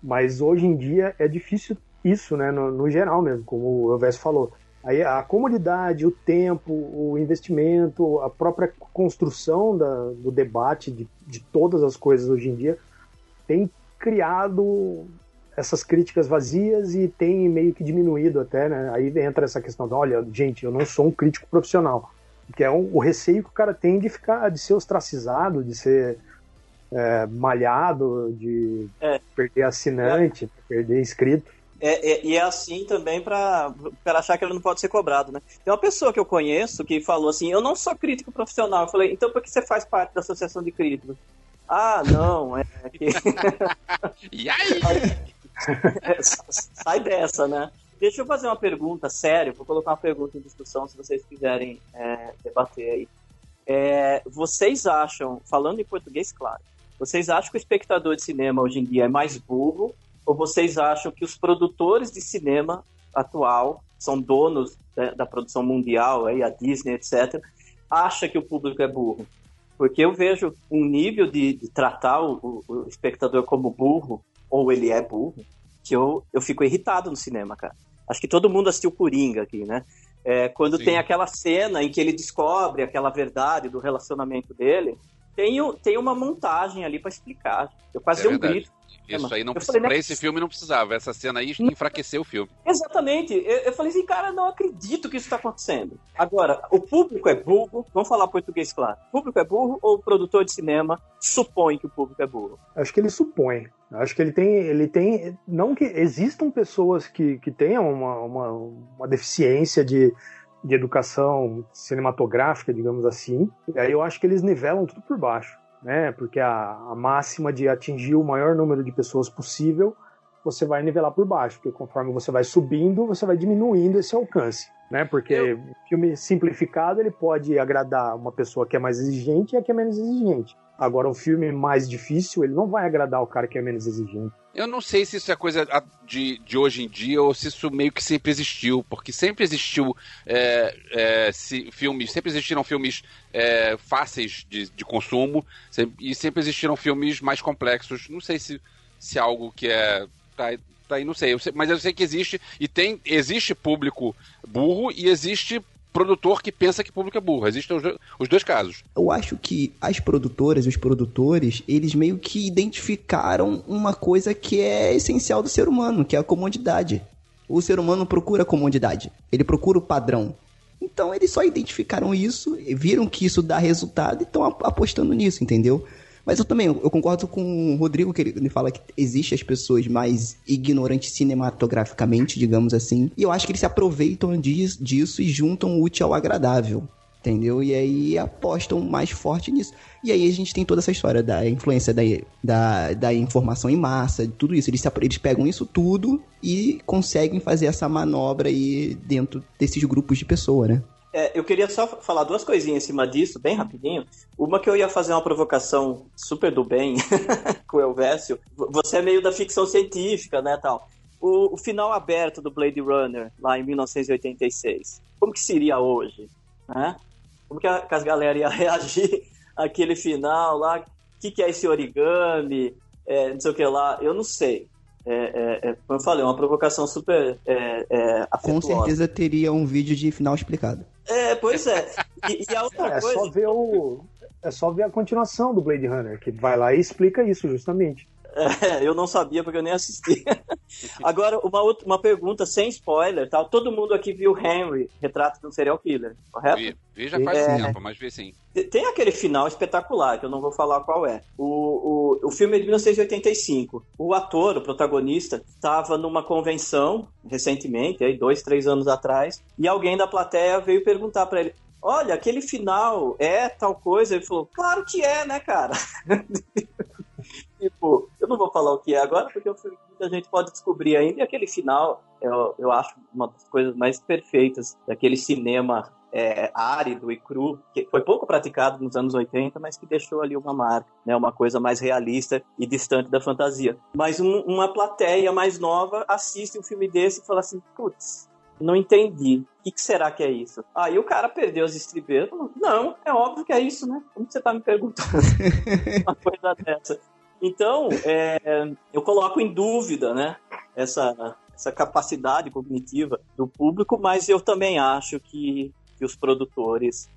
Mas hoje em dia é difícil isso, né, no, no geral mesmo, como o Elvésio falou. Aí a comunidade, o tempo, o investimento, a própria construção da, do debate de, de todas as coisas hoje em dia tem criado essas críticas vazias e tem meio que diminuído até, né? Aí entra essa questão de, olha, gente, eu não sou um crítico profissional, que é um, o receio que o cara tem de ficar, de ser ostracizado, de ser é, malhado, de é. perder assinante, é. perder inscrito. É, é, e é assim também para o cara achar que ele não pode ser cobrado, né? Tem uma pessoa que eu conheço que falou assim: Eu não sou crítico profissional. Eu falei: Então por que você faz parte da associação de críticos? Ah, não, é que. e aí? Sai dessa, né? Deixa eu fazer uma pergunta séria, vou colocar uma pergunta em discussão se vocês quiserem é, debater aí. É, vocês acham, falando em português, claro, vocês acham que o espectador de cinema hoje em dia é mais burro ou vocês acham que os produtores de cinema atual são donos da, da produção mundial, aí, a Disney, etc., acha que o público é burro? Porque eu vejo um nível de, de tratar o, o, espectador como burro, ou ele é burro, que eu, eu fico irritado no cinema, cara. Acho que todo mundo assistiu Coringa aqui, né? É, quando Sim. tem aquela cena em que ele descobre aquela verdade do relacionamento dele, tem, tem uma montagem ali para explicar. Eu quase é um grito isso aí não precisa, falei, pra esse filme não precisava. Essa cena aí enfraqueceu o filme. Exatamente. Eu, eu, falei assim, cara, não acredito que isso está acontecendo. Agora, o público é burro, vamos falar português claro. O público é burro ou o produtor de cinema supõe que o público é burro? Acho que ele supõe. Acho que ele tem, ele tem, não que existam pessoas que, que tenham uma, uma, uma deficiência de, de educação cinematográfica, digamos assim. E aí eu acho que eles nivelam tudo por baixo né? Porque a, a máxima de atingir o maior número de pessoas possível, você vai nivelar por baixo, porque conforme você vai subindo, você vai diminuindo esse alcance, né? Porque Eu... filme simplificado ele pode agradar uma pessoa que é mais exigente e a que é menos exigente. Agora, um filme mais difícil, ele não vai agradar o cara que é menos exigente. Eu não sei se isso é coisa de, de hoje em dia ou se isso meio que sempre existiu, porque sempre existiu é, é, se, filmes, sempre existiram filmes é, fáceis de, de consumo e sempre existiram filmes mais complexos. Não sei se, se é algo que é. Tá, tá aí, não sei, eu sei, mas eu sei que existe e tem existe público burro e existe produtor que pensa que público é burro. Existem os, os dois casos. Eu acho que as produtoras e os produtores, eles meio que identificaram uma coisa que é essencial do ser humano, que é a comodidade. O ser humano procura comodidade. Ele procura o padrão. Então eles só identificaram isso, viram que isso dá resultado e estão apostando nisso, entendeu? Mas eu também, eu concordo com o Rodrigo, que ele fala que existe as pessoas mais ignorantes cinematograficamente, digamos assim. E eu acho que eles se aproveitam disso, e juntam o útil ao agradável entendeu? E aí apostam mais forte nisso. E aí a gente tem toda essa história da influência da, da, da informação em massa, de tudo isso. Eles, eles pegam isso tudo e conseguem fazer essa manobra aí dentro desses grupos de pessoa, né? É, eu queria só falar duas coisinhas em cima disso, bem rapidinho. Uma que eu ia fazer uma provocação super do bem com o Elvésio. Você é meio da ficção científica, né, tal. O, o, final aberto do Blade Runner, lá em 1986, como que seria hoje? Né? Como que, a, que as galera ia reagir àquele final lá? O que, que é esse origami? É, não sei o que lá. Eu não sei. É, é, é, como eu falei, uma provocação super é, é, Com certeza teria um vídeo de final explicado. É, pois é. E, e a outra é, coisa... só ver o é só ver a continuação do Blade Runner, que vai lá e explica isso justamente. É, eu não sabia porque eu nem assisti. Agora, uma, outra, uma pergunta sem spoiler, tal. Todo mundo aqui viu Henry, retrato de um serial killer, correto? Vi, vi já faz é, tempo, mas vi sim. Tem aquele final espetacular, que eu não vou falar qual é. O, o, o filme é de 1985. O ator, o protagonista, estava numa convenção recentemente, aí dois, três anos atrás, e alguém da plateia veio perguntar para ele: Olha, aquele final é tal coisa? Ele falou: Claro que é, né, cara? tipo, Eu não vou falar o que é agora, porque o filme a gente pode descobrir ainda. E aquele final, eu, eu acho uma das coisas mais perfeitas daquele cinema é, árido e cru, que foi pouco praticado nos anos 80, mas que deixou ali uma marca, né, uma coisa mais realista e distante da fantasia. Mas um, uma plateia mais nova assiste um filme desse e fala assim, putz, não entendi. O que, que, será que é isso? Aí o cara perdeu os estribeiros. Não, é óbvio que é isso, né? Como você tá me perguntando uma coisa dessa? Então, é, eu coloco em dúvida, né? Essa, essa capacidade cognitiva do público, mas eu também acho que que os produtores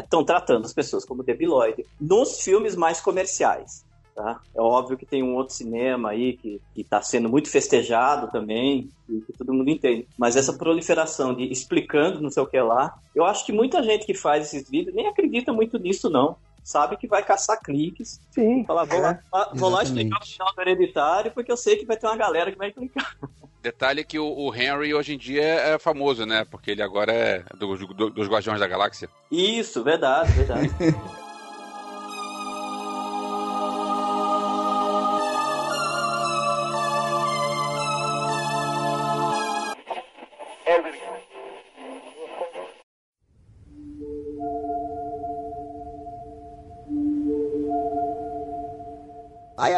estão é, tratando as pessoas como debiloide nos filmes mais comerciais. Tá? É óbvio que tem um outro cinema aí que está sendo muito festejado também, e que todo mundo entende. Mas essa proliferação de explicando não sei o que lá, eu acho que muita gente que faz esses vídeos nem acredita muito nisso, não. Sabe que vai caçar cliques. Sim. Falar, vou, é, lá, vou lá explicar o final do hereditário, porque eu sei que vai ter uma galera que vai clicar. Detalhe que o, o, Henry hoje em dia é famoso, né? Porque ele agora é do, do, dos Guardiões da Galáxia. Isso, verdade, verdade.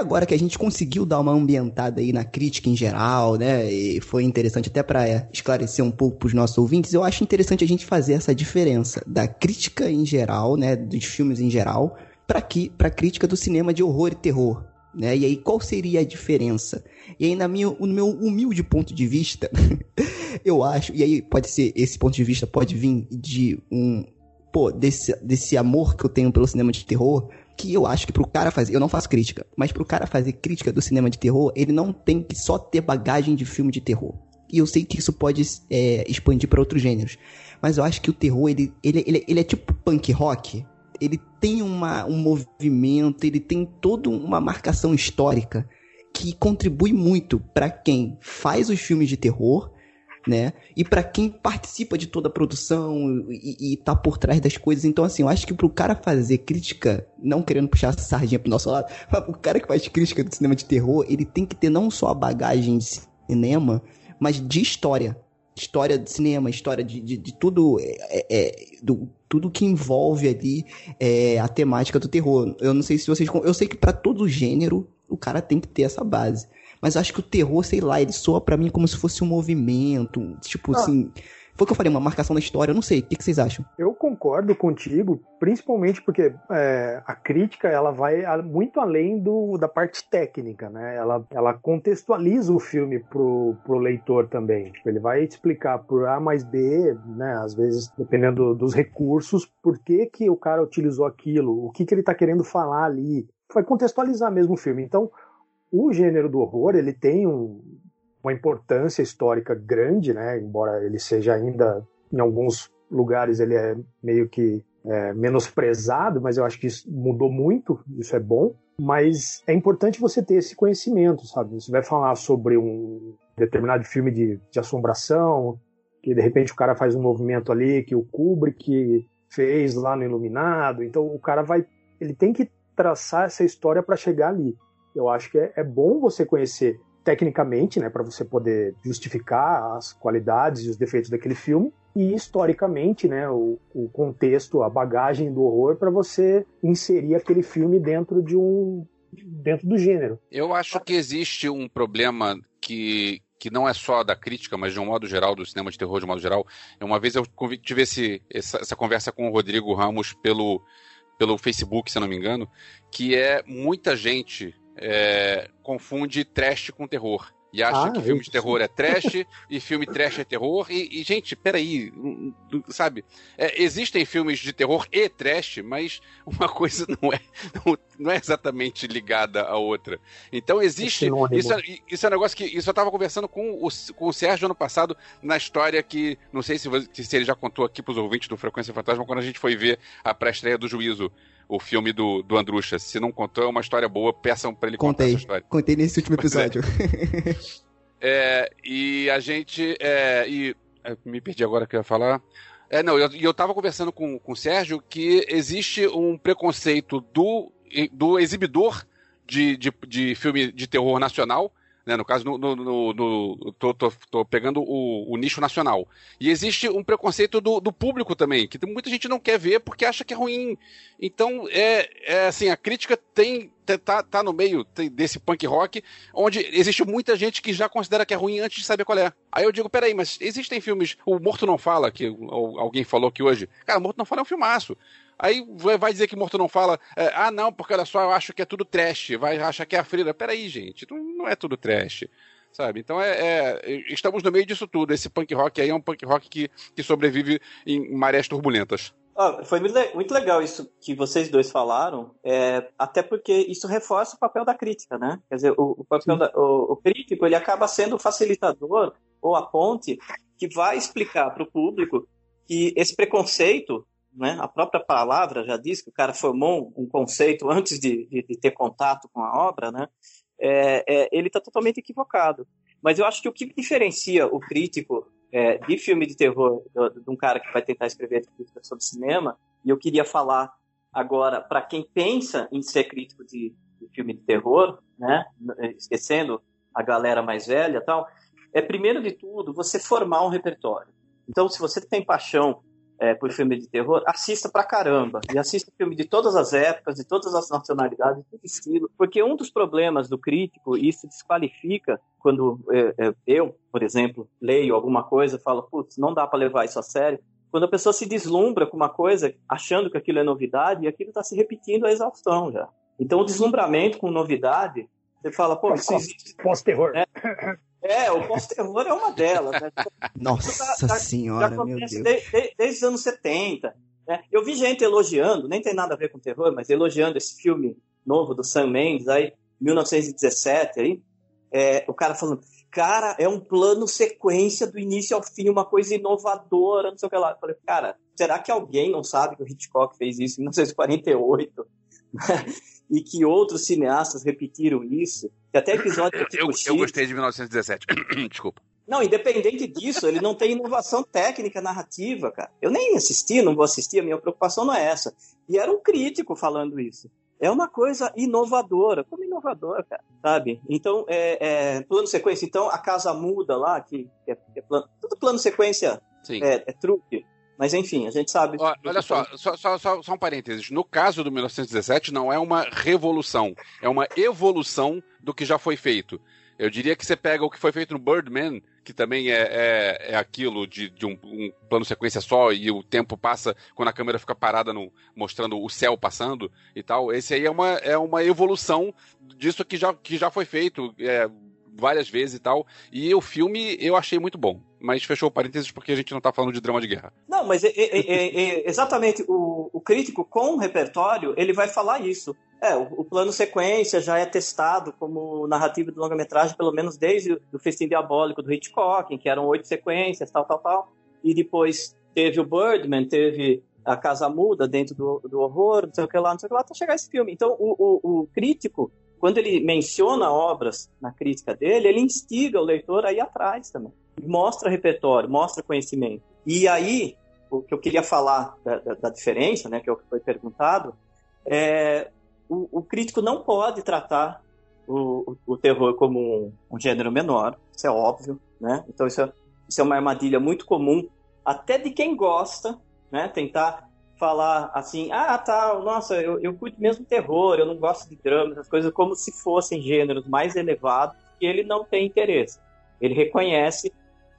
agora que a gente conseguiu dar uma ambientada aí na crítica em geral, né? E foi interessante até para esclarecer um pouco para os nossos ouvintes. Eu acho interessante a gente fazer essa diferença da crítica em geral, né? Dos filmes em geral, para aqui, para crítica do cinema de horror e terror. Né? E aí, qual seria a diferença? E aí, na minha, no meu humilde ponto de vista, eu acho, e aí pode ser, esse ponto de vista pode vir de um, pô, desse, desse amor que eu tenho pelo cinema de terror, que eu acho que pro cara fazer, eu não faço crítica, mas pro cara fazer crítica do cinema de terror, ele não tem que só ter bagagem de filme de terror. E eu sei que isso pode é, expandir para outros gêneros. Mas eu acho que o terror, ele, ele, ele, ele é tipo punk rock. Ele tem uma, um movimento, ele tem toda uma marcação histórica que contribui muito para quem faz os filmes de terror né? E para quem participa de toda a produção e, e tá por trás das coisas. Então, assim, eu acho que pro cara fazer crítica, não querendo puxar essa sardinha pro nosso lado, mas pro cara que faz crítica do cinema de terror, ele tem que ter não só a bagagem de cinema, mas de história. História de cinema, história de, de, de tudo, é, é, do, tudo que envolve ali é, a temática do terror. Eu não sei se vocês. Eu sei que para todo gênero o cara tem que ter essa base. Mas acho que o terror, sei lá, ele soa para mim como se fosse um movimento. Tipo ah. assim. Foi o que eu falei, uma marcação da história, eu não sei. O que, que vocês acham? Eu concordo contigo, principalmente porque é, a crítica ela vai muito além do, da parte técnica, né? Ela, ela contextualiza o filme pro, pro leitor também. Tipo, ele vai explicar por A mais B, né? Às vezes, dependendo dos recursos, por que, que o cara utilizou aquilo, o que, que ele tá querendo falar ali. Vai contextualizar mesmo o filme. Então, o gênero do horror ele tem um, uma importância histórica grande, né? Embora ele seja ainda em alguns lugares ele é meio que é, menosprezado, mas eu acho que isso mudou muito, isso é bom. Mas é importante você ter esse conhecimento, sabe? Você vai falar sobre um determinado filme de, de assombração, que de repente o cara faz um movimento ali que o Kubrick fez lá no Iluminado, então o cara vai, ele tem que traçar essa história para chegar ali. Eu acho que é, é bom você conhecer tecnicamente, né, para você poder justificar as qualidades e os defeitos daquele filme, e historicamente, né, o, o contexto, a bagagem do horror para você inserir aquele filme dentro de um dentro do gênero. Eu acho que existe um problema que que não é só da crítica, mas de um modo geral, do cinema de terror de um modo geral. Uma vez eu tive esse, essa, essa conversa com o Rodrigo Ramos pelo, pelo Facebook, se não me engano, que é muita gente é, confunde trash com terror. E acha ah, que filme de terror é trash e filme trash é terror. E, e gente, peraí, sabe? É, existem filmes de terror e trash, mas uma coisa não é, não, não é exatamente ligada à outra. Então existe. Isso é, isso é um negócio que. Isso eu estava conversando com o, com o Sérgio ano passado na história que. Não sei se, se ele já contou aqui para os ouvintes do Frequência Fantasma quando a gente foi ver a pré-estreia do Juízo o filme do, do Andrucha. Se não contou, é uma história boa, peçam para ele Contei. contar essa história. Contei nesse último episódio. É. é, e a gente. É, e, é, me perdi agora que eu ia falar. É, não, e eu, eu tava conversando com, com o Sérgio que existe um preconceito do, do exibidor de, de, de filme de terror nacional, né? No caso, no, no, no, no tô, tô, tô, pegando o, o, nicho nacional. E existe um preconceito do, do, público também, que muita gente não quer ver porque acha que é ruim. Então, é, é assim, a crítica tem tá, tá no meio desse punk rock, onde existe muita gente que já considera que é ruim antes de saber qual é. Aí eu digo, peraí, mas existem filmes. O Morto Não Fala, que alguém falou aqui hoje. Cara, Morto Não Fala é um filmaço. Aí vai dizer que Morto não fala, é, ah não, porque olha só, eu acho que é tudo trash, vai achar que é a Frida. Peraí, gente, não, não é tudo trash. Sabe? Então é, é, estamos no meio disso tudo. Esse punk rock aí é um punk rock que, que sobrevive em marés turbulentas. Foi muito legal isso que vocês dois falaram, é, até porque isso reforça o papel da crítica, né? Quer dizer, o, o papel da, o, o, crítico ele acaba sendo o facilitador ou a ponte que vai explicar para o público que esse preconceito né? A própria palavra já diz que o cara formou um conceito antes de, de, de ter contato com a obra, né? É, é, ele está totalmente equivocado. Mas eu acho que o que diferencia o crítico é, de filme de terror de um cara que vai tentar escrever crítica sobre cinema, e eu queria falar agora para quem pensa em ser crítico de, de, filme de terror, né? Esquecendo a galera mais velha, tal, é primeiro de tudo você formar um repertório. Então, se você tem paixão é, por filme de terror, assista pra caramba. E assista filme de todas as épocas, de todas as nacionalidades, de todo estilo. Porque um dos problemas do crítico, e isso desqualifica quando é, é, eu, por exemplo, leio alguma coisa e falo, putz, não dá para levar isso a sério. Quando a pessoa se deslumbra com uma coisa, achando que aquilo é novidade, e aquilo está se repetindo a exaustão já. Então, o deslumbramento com novidade, você fala, pô, isso existe. Pós-terror. É, é, o pós-terror é uma delas. Né? Nossa já, senhora, já meu Deus. Desde, desde, os anos 70. Né? Eu vi gente elogiando, nem tem nada a ver com terror, mas elogiando esse filme novo do Sam Mendes, aí, 1917, aí, é, o cara falando, cara, é um plano sequência do início ao fim, uma coisa inovadora, não sei o que lá. Eu falei, cara, será que alguém não sabe que o Hitchcock fez isso em 1948? e que outros cineastas repetiram isso, que até episódio eu, eu gostei de 1917. Desculpa. Não, independente disso, ele não tem inovação técnica narrativa, cara. Eu nem assisti, não vou assistir, a minha preocupação não é essa. E era um crítico falando isso. É uma coisa inovadora. Como inovadora, cara, sabe? Então, é, é, plano sequência. Então, a casa muda lá, que, que é, é plano, tudo plano sequência é, é truque. Mas enfim, a gente sabe. Olha só, só, só, só, só um parênteses. No caso do 1917, não é uma revolução, é uma evolução do que já foi feito. Eu diria que você pega o que foi feito no Birdman, que também é, é, é aquilo de, de um, um, plano sequência só e o tempo passa quando a câmera fica parada no, mostrando o céu passando e tal. Esse aí é uma, é uma evolução disso que já, que já foi feito. É, várias vezes e tal. E o filme eu achei muito bom. Mas fechou o parênteses porque a gente não tá falando de drama de guerra. Não, mas é, é, é, é exatamente o, o, crítico com o repertório, ele vai falar isso. É, o, o, plano sequência já é testado como narrativa de longa-metragem, pelo menos desde o Festim Diabólico do Hitchcock, em que eram oito sequências, tal, tal, tal. E depois teve o Birdman, teve a Casa Muda dentro do, do horror, não sei o que lá, não sei o que lá, até chegar esse filme. Então, o, o, o crítico quando ele menciona obras na crítica dele, ele instiga o leitor a ir atrás também. Mostra repertório, mostra conhecimento. E aí, o que eu queria falar da, da, da diferença, né, que é o que foi perguntado, é o, o crítico não pode tratar o, o, terror como um, um, gênero menor, isso é óbvio, né? Então isso é, isso é uma armadilha muito comum, até de quem gosta, né? Tentar falar assim, ah, tá, nossa, eu, eu curto mesmo terror, eu não gosto de drama, essas coisas, como se fossem gêneros mais elevados que ele não tem interesse. Ele reconhece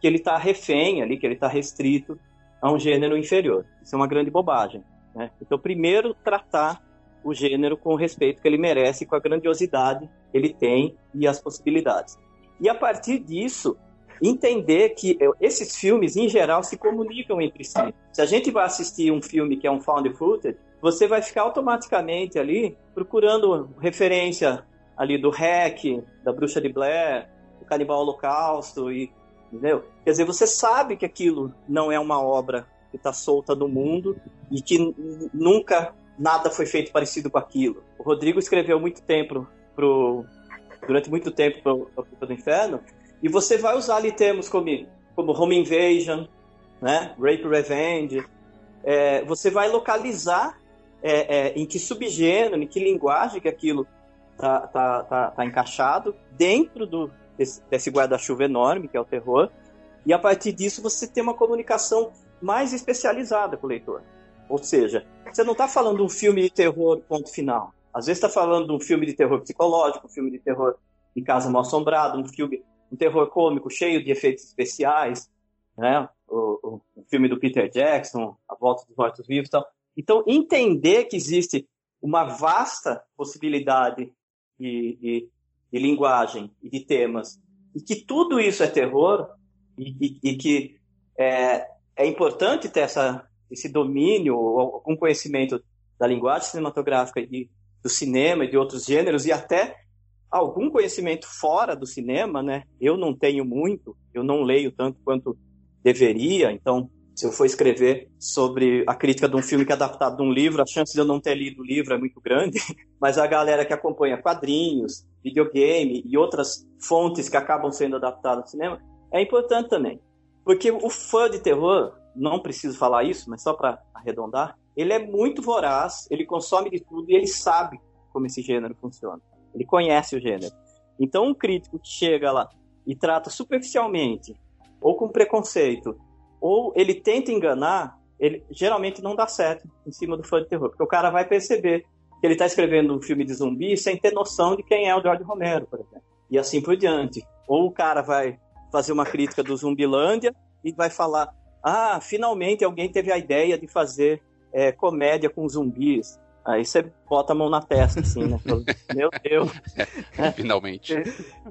que ele está refém ali, que ele está restrito a um gênero inferior. Isso é uma grande bobagem. Né? Então, primeiro, tratar o gênero com o respeito que ele merece, com a grandiosidade que ele tem e as possibilidades. E a partir disso, entender que esses filmes, em geral, se comunicam entre si. Se a gente vai assistir um filme que é um found footage, você vai ficar automaticamente ali procurando referência ali do Hack, da Bruxa de Blair, do Canibal Holocausto, e, entendeu? Quer dizer, você sabe que aquilo não é uma obra que está solta do mundo e que nunca nada foi feito parecido com aquilo. O Rodrigo escreveu muito tempo pro, durante muito tempo para o Inferno e você vai usar ali termos como, como home invasion, né? rape revenge. É, você vai localizar é, é, em que subgênero, em que linguagem que aquilo tá, tá, tá, tá encaixado dentro do, desse, desse guarda-chuva enorme que é o terror, e a partir disso você tem uma comunicação mais especializada com o leitor. Ou seja, você não está falando um filme de terror, ponto final. Às vezes está falando de um filme de terror psicológico, um filme de terror em casa mal assombrado, um filme, um terror cômico cheio de efeitos especiais, né? O, o, o filme do Peter Jackson, A Volta dos Mortos Vivos, tal. Então entender que existe uma vasta possibilidade de, de, de linguagem e de temas e que tudo isso é terror e, e, e que é, é importante ter essa, esse domínio, algum conhecimento da linguagem cinematográfica e do cinema e de outros gêneros e até algum conhecimento fora do cinema, né? Eu não tenho muito, eu não leio tanto quanto deveria, então se eu for escrever sobre a crítica de um filme que é adaptado de um livro, a chance de eu não ter lido o livro é muito grande, mas a galera que acompanha quadrinhos, videogame e outras fontes que acabam sendo adaptadas ao cinema, é importante também. Porque o fã de terror, não preciso falar isso, mas só para arredondar, ele é muito voraz, ele consome de tudo e ele sabe como esse gênero funciona. Ele conhece o gênero. Então, um crítico que chega lá e trata superficialmente, ou com preconceito, ou ele tenta enganar, ele geralmente não dá certo em cima do fã de terror, porque o cara vai perceber que ele está escrevendo um filme de zumbi sem ter noção de quem é o George Romero, por exemplo. E assim por diante. Ou o cara vai fazer uma crítica do Zumbilândia e vai falar: ah, finalmente alguém teve a ideia de fazer é, comédia com zumbis. Aí você bota a mão na testa, assim, né? Meu Deus. É, finalmente.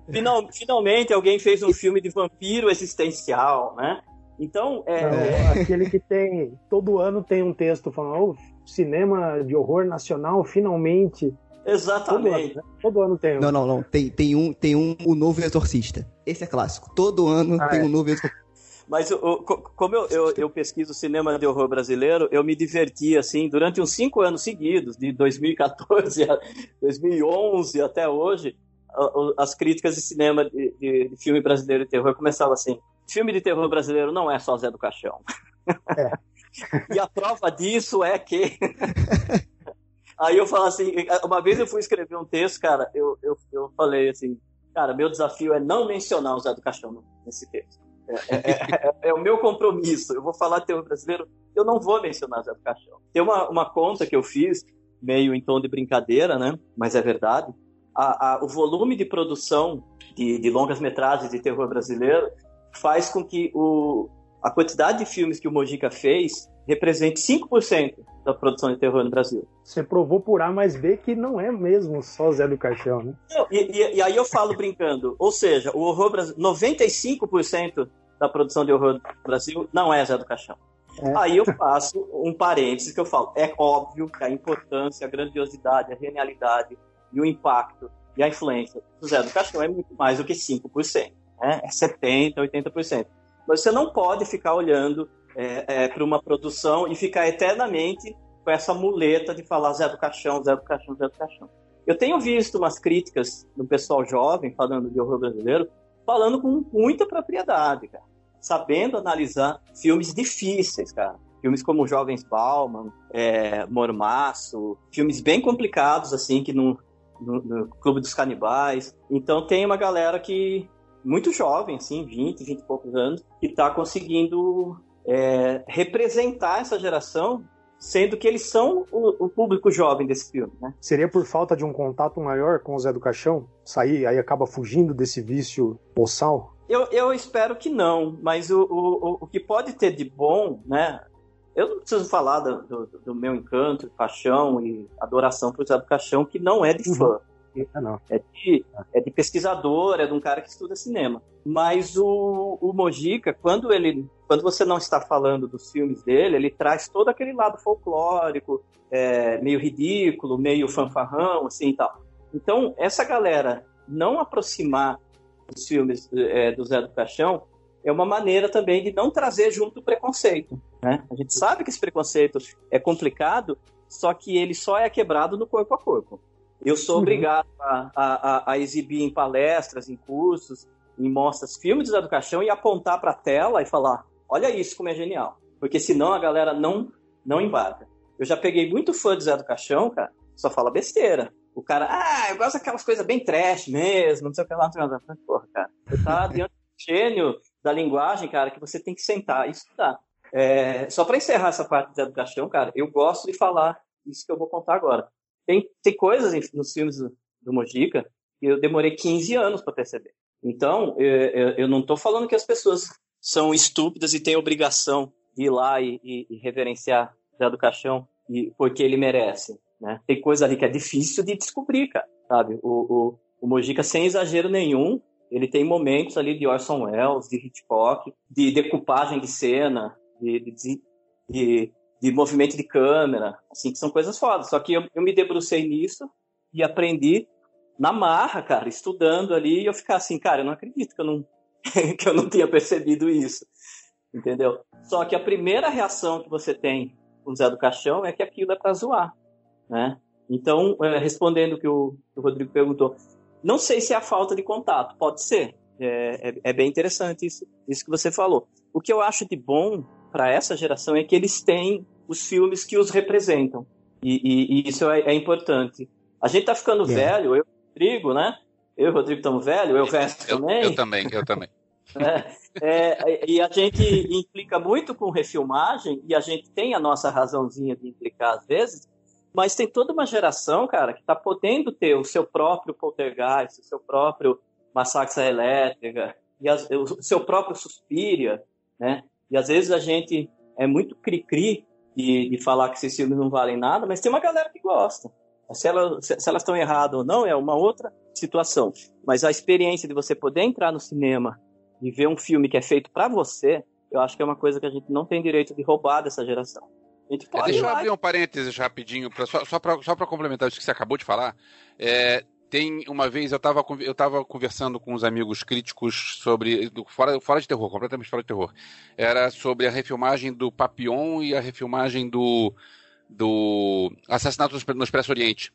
Final, finalmente alguém fez um filme de vampiro existencial, né? Então, é, é... Aquele que tem. Todo ano tem um texto falando: oh, cinema de horror nacional finalmente Exatamente. Todo ano, né? Todo ano tem um. Não, não, não. Tem, tem um, tem um, o novo Exorcista. Esse é clássico. Todo ano ah, tem é. um novo Exorcista. Mas eu, como eu, eu, eu, pesquiso cinema de horror brasileiro, eu me diverti assim durante uns cinco anos seguidos, de 2014 a 2011 até hoje. As críticas de cinema de, de, de filme brasileiro de terror começavam assim: filme de terror brasileiro não é só Zé do Caixão. É. e a prova disso é que Aí eu falo assim, uma vez eu fui escrever um texto, cara, eu, eu, eu falei assim, cara, meu desafio é não mencionar o Zé do Caixão nesse texto. É, é, é, é, o meu compromisso. Eu vou falar de terror brasileiro, eu não vou mencionar Zé do Caixão. Tem uma, uma conta que eu fiz, meio em tom de brincadeira, né? Mas é verdade. A, a, o volume de produção de, de longas metragens de terror brasileiro faz com que o, a quantidade de filmes que o Mojica fez represente 5% da produção de terror no Brasil. Você provou por A mais B que não é mesmo só Zé do Caixão, né? e, e, e, aí eu falo brincando, ou seja, o horror Brasil, 95% da produção de horror no Brasil não é Zé do Caixão. É. Aí eu faço um parênteses que eu falo, é óbvio que a importância, a grandiosidade, a genialidade e o impacto e a influência do Zé do Caixão é muito mais do que 5%, né? é 70%, 80%. Mas você não pode ficar olhando é, é, para uma produção e ficar eternamente com essa muleta de falar Zé do Caixão, Zé do Caixão, Zé do Caixão. Eu tenho visto umas críticas do pessoal jovem falando de horror brasileiro, falando com muita propriedade, cara. Sabendo analisar filmes difíceis, cara. Filmes como Jovens Bauman, é, Mormaço, filmes bem complicados, assim, que no, no, no Clube dos Canibais. Então tem uma galera que, muito jovem, assim, 20, 20 e poucos anos, que está conseguindo é, representar essa geração, sendo que eles são o, o, público jovem desse filme, né? Seria por falta de um contato maior com o Zé do Caixão? Sair, aí acaba fugindo desse vício boçal? Eu, eu espero que não, mas o, o, o que pode ter de bom, né? Eu não preciso falar do, do, do meu encanto, paixão e adoração por Zé do Caixão, que não é de uhum. Não. É, de, é de pesquisador, é de um cara que estuda cinema. Mas o, o Mojica, quando ele. Quando você não está falando dos filmes dele, ele traz todo aquele lado folclórico, é, meio ridículo, meio fanfarrão, assim e tal. Então, essa galera não aproximar os filmes é, do Zé do Caixão é uma maneira também de não trazer junto o preconceito. Né? A gente sabe que esse preconceito é complicado, só que ele só é quebrado no corpo a corpo. Eu sou uhum. obrigado a, a, a, exibir em palestras, em cursos, em mostras, filmes do Caixão e apontar para a tela e falar: olha isso como é genial. Porque senão a galera não, não embarca. Eu já peguei muito fã de Zé do Caixão, cara, só fala besteira. o cara, ah, eu gosto daquelas coisas bem trash mesmo, não sei o que lá. Porra, cara, você tá diante do gênio da linguagem, cara, que você tem que sentar e estudar. É, só para encerrar essa parte da educação, cara, eu gosto de falar isso que eu vou contar agora. Tem, tem coisas nos filmes do, Mojica que eu demorei 15 anos para perceber. Então, eu, eu não estou falando que as pessoas são estúpidas e têm obrigação de ir lá e, e, e reverenciar Zé do Caixão e, porque ele merece. Né? Tem coisa ali que é difícil de descobrir, cara, sabe? O, o, o Mojica, sem exagero nenhum, ele tem momentos ali de Orson Welles, de Hitchcock, de decupagem de cena, de, de, de, de movimento de câmera, assim, que são coisas fodas. Só que eu, eu me debrucei nisso e aprendi na marra, cara, estudando ali, e eu ficar assim, cara, eu não acredito que eu não, que eu não tinha percebido isso, entendeu? Só que a primeira reação que você tem com o Zé do Caixão é que aquilo é para zoar, né? Então, é, respondendo o que o, o, Rodrigo perguntou, não sei se é a falta de contato, pode ser, é, é, é bem interessante isso, isso que você falou. O que eu acho de bom para essa geração é que eles têm os filmes que os representam, e, e, e isso é, é importante. A gente tá ficando yeah. velho, eu Rodrigo, né? Eu e o Rodrigo estamos velhos, eu Verso também. Eu também, eu também. É, é, e a gente implica muito com refilmagem, e a gente tem a nossa razãozinha de implicar às vezes, mas tem toda uma geração, cara, que está podendo ter o seu próprio poltergeist, o seu próprio massacre elétrica, e as, o seu próprio Suspiria, né? E às vezes a gente é muito cri-cri de, de falar que esses filmes não valem nada, mas tem uma galera que gosta. Se, ela, se, se elas estão erradas ou não é uma outra situação. Mas a experiência de você poder entrar no cinema e ver um filme que é feito para você, eu acho que é uma coisa que a gente não tem direito de roubar dessa geração. É, deixa eu abrir um parênteses rapidinho, pra, só, só para complementar isso que você acabou de falar. É, tem uma vez eu estava eu tava conversando com uns amigos críticos sobre fora, fora de terror, completamente fora de terror. Era sobre a refilmagem do Papillon e a refilmagem do do assassinato no Expresso Oriente.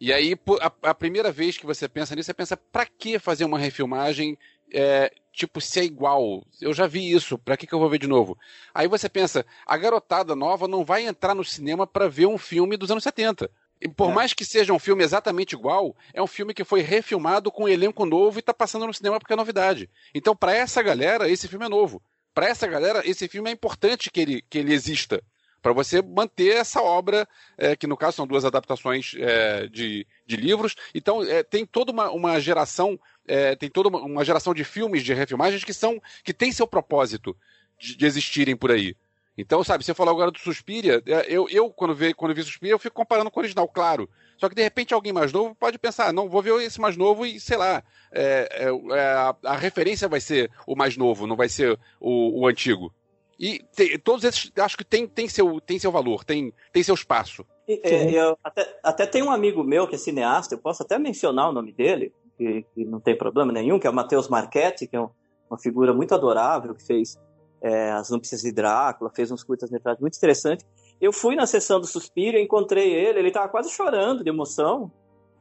E aí, a, a, primeira vez que você pensa nisso, você pensa, pra que fazer uma refilmagem, é, tipo, se é igual? Eu já vi isso, pra que, que eu vou ver de novo? Aí você pensa, a garotada nova não vai entrar no cinema para ver um filme dos anos 70. Por é. mais que seja um filme exatamente igual, é um filme que foi refilmado com um elenco novo e tá passando no cinema porque é novidade. Então, para essa galera, esse filme é novo. Para essa galera, esse filme é importante que ele, que ele exista para você manter essa obra, é, que no caso são duas adaptações é, de, de livros. Então, é, tem toda uma, uma geração, é, tem toda uma, uma, geração de filmes de refilmagens que são que tem seu propósito de, de existirem por aí. Então, sabe, você falou agora do Suspiria, é, eu, eu quando, vi, quando vi Suspiria, eu fico comparando com o original, claro. Só que de repente alguém mais novo pode pensar, ah, não, vou ver esse mais novo e, sei lá, é, é, a, a, referência vai ser o mais novo, não vai ser o, o antigo. E te, todos esses acho que tem, tem, seu, tem seu valor, tem, tem seu espaço. É, eu, até, até tem um amigo meu que é cineasta, eu posso até mencionar o nome dele, que, que não tem problema nenhum, que é o Matheus Marchetti, que é um, uma figura muito adorável, que fez é, As Núpcias de Drácula, fez uns curtas-metragens muito interessantes. Eu fui na sessão do Suspiro, encontrei ele, ele estava quase chorando de emoção,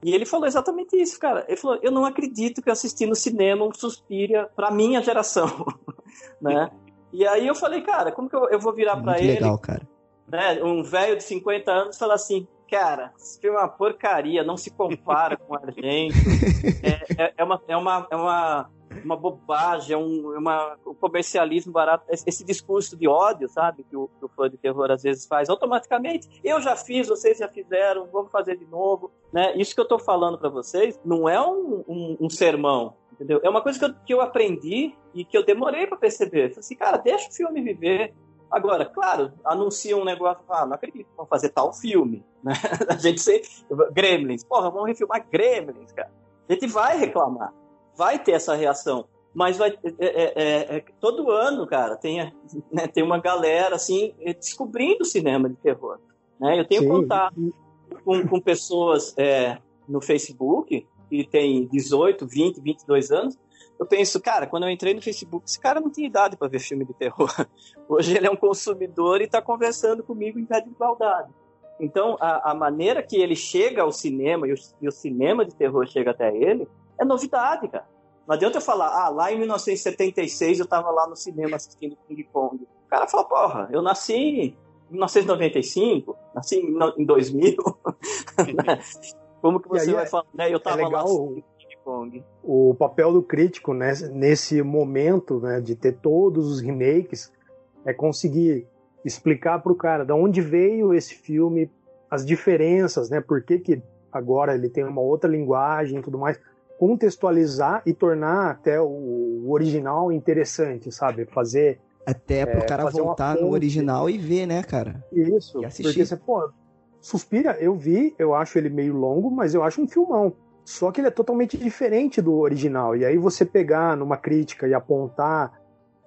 e ele falou exatamente isso, cara. Ele falou: Eu não acredito que eu assisti no cinema um Suspiria para minha geração, né? E aí eu falei, cara, como que eu, eu vou virar é para ele? legal, cara. Né, um velho de 50 anos falar assim, cara, esse filme é uma porcaria, não se compara com Argento. É, é, é, uma, é, uma, é uma, uma bobagem, é um, é uma, um comercialismo barato. Esse discurso de ódio, sabe, que o, que o fã de terror às vezes faz automaticamente. Eu já fiz, vocês já fizeram, vamos fazer de novo. Né? Isso que eu tô falando para vocês não é um, um, um sermão, entendeu? É uma coisa que eu, que eu aprendi e que eu demorei para perceber. Falei assim, cara, deixa o filme viver. Agora, claro, anuncia um negócio, ah, não acredito, vão fazer tal filme, né? A gente sei, Gremlins, porra, vamos refilmar Gremlins, cara. A gente vai reclamar, vai ter essa reação, mas vai é, é, é, é todo ano, cara, tem, né, tem uma galera assim descobrindo o cinema de terror, né? Eu tenho Sim. contato com, com pessoas é, no Facebook que tem 18, 20, 22 anos, eu penso, cara, quando eu entrei no Facebook, esse cara não tinha idade para ver filme de terror. Hoje ele é um consumidor e está conversando comigo em pé de igualdade. Então, a, a, maneira que ele chega ao cinema e o, e o, cinema de terror chega até ele é novidade, cara. Não adianta eu falar, ah, lá em 1976 eu estava lá no cinema assistindo King Kong. O cara fala, porra, eu nasci em 1995, nasci em 2000. Como que você aí vai é- falar, né? Eu tava é lá assistindo King Kong. o papel do crítico né, nesse momento né, de ter todos os remakes é conseguir explicar para o cara de onde veio esse filme, as diferenças, né, por que, que agora ele tem uma outra linguagem e tudo mais, contextualizar e tornar até o, original interessante, sabe? Fazer Até pro É, cara fazer uma voltar no original e ver, né, cara? isso, E assistir. porque você, pô, Suspira, eu vi, eu acho ele meio longo, mas eu acho um filmão. Só que ele é totalmente diferente do original. E aí você pegar numa crítica e apontar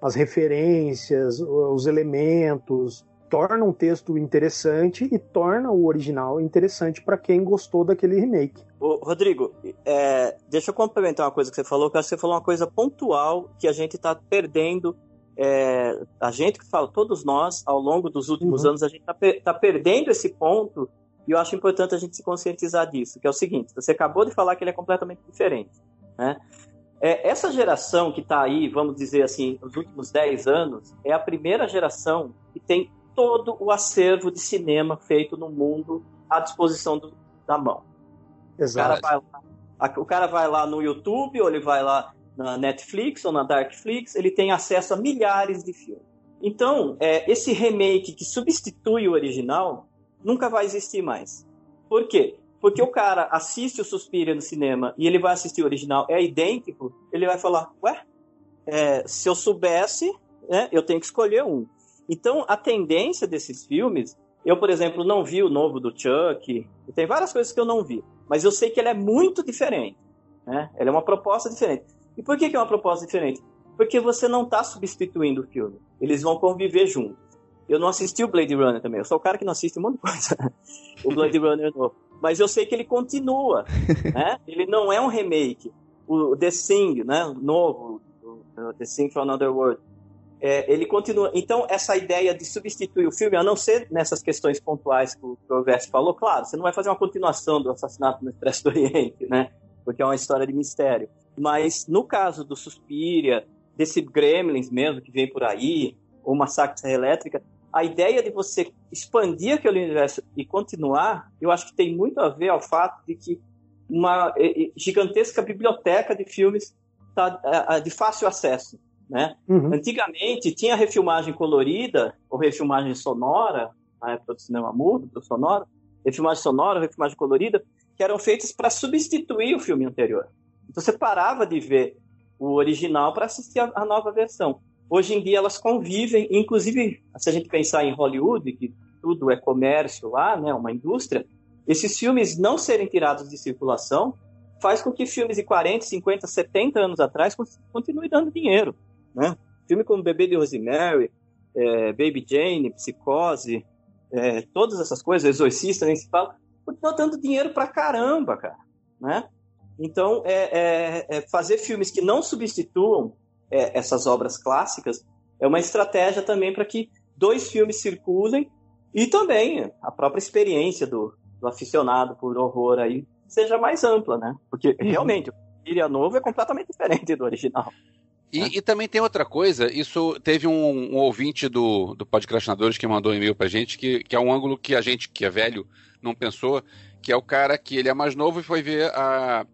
as referências, os elementos, torna um texto interessante e torna o original interessante para quem gostou daquele remake. Ô, Rodrigo, é, deixa eu complementar uma coisa que você falou, que eu acho que você falou uma coisa pontual que a gente está perdendo. é, a gente que fala, todos nós, ao longo dos últimos Uhum. anos, a gente está perdendo esse ponto e eu acho importante a gente se conscientizar disso, que é o seguinte, você acabou de falar que ele é completamente diferente. Né? É, essa geração que está aí, vamos dizer assim, nos últimos 10 anos, é a primeira geração que tem todo o acervo de cinema feito no mundo à disposição do- da mão. O cara, Exato. vai lá, o cara vai lá no YouTube, ou ele vai lá na Netflix ou na Darkflix, ele tem acesso a milhares de filmes. Então, é, esse remake que substitui o original nunca vai existir mais. Por quê? Porque o cara assiste o Suspiria no cinema e ele vai assistir o original, é idêntico, ele vai falar, ué, é, se eu soubesse, né, eu tenho que escolher um. Então, a tendência desses filmes, eu, por exemplo, não vi o novo do Chuck, tem várias coisas que eu não vi, mas eu sei que ele é muito diferente. Né? Ele é uma proposta diferente. E por que, que é uma proposta diferente? Porque você não está substituindo o filme. Eles vão conviver juntos. Eu não assisti o Blade Runner também. Eu sou o cara que não assiste um monte de coisa. o Blade Runner novo. Mas eu sei que ele continua. né? Ele não é um remake. O The Thing, né? o novo, o The Thing from Another World, é, ele continua. Então, essa ideia de substituir o filme, a não ser nessas questões pontuais que o Provércio falou, claro, você não vai fazer uma continuação do assassinato no Expresso do Oriente, né? Porque é uma história de mistério. Mas no caso do Suspiria, desse Gremlins mesmo que vem por aí, ou Massacre Serra Elétrica, a ideia de você expandir aquele universo e continuar, eu acho que tem muito a ver ao fato de que uma eh, eh, gigantesca biblioteca de filmes está de fácil acesso, né? Uhum. Antigamente tinha refilmagem colorida ou refilmagem sonora, na época do cinema mudo, do sonoro, refilmagem sonora, refilmagem colorida, que eram feitas para substituir o filme anterior. Então você parava de ver o original para assistir a, a nova versão. Hoje em dia elas convivem, inclusive se a gente pensar em Hollywood, que tudo é comércio lá, né, uma indústria, esses filmes não serem tirados de circulação faz com que filmes de 40, 50, 70 anos atrás continuem dando dinheiro. Né? Filme como Bebê de Rosemary, é, Baby Jane, Psicose, é, todas essas coisas, Exorcista, nem se fala, continua dando dinheiro pra caramba, cara. Né? Então, é, é, é fazer filmes que não substituam é, essas obras clássicas é uma estratégia também para que dois filmes circulem e também a própria experiência do, do aficionado por horror aí seja mais ampla, né? Porque realmente o Iria Novo é completamente diferente do original. E, e, também tem outra coisa, isso teve um, um ouvinte do, do Podcastinadores que mandou um e-mail pra gente, que, que é um ângulo que a gente, que é velho, não pensou, que é o cara que ele é mais novo e foi ver a,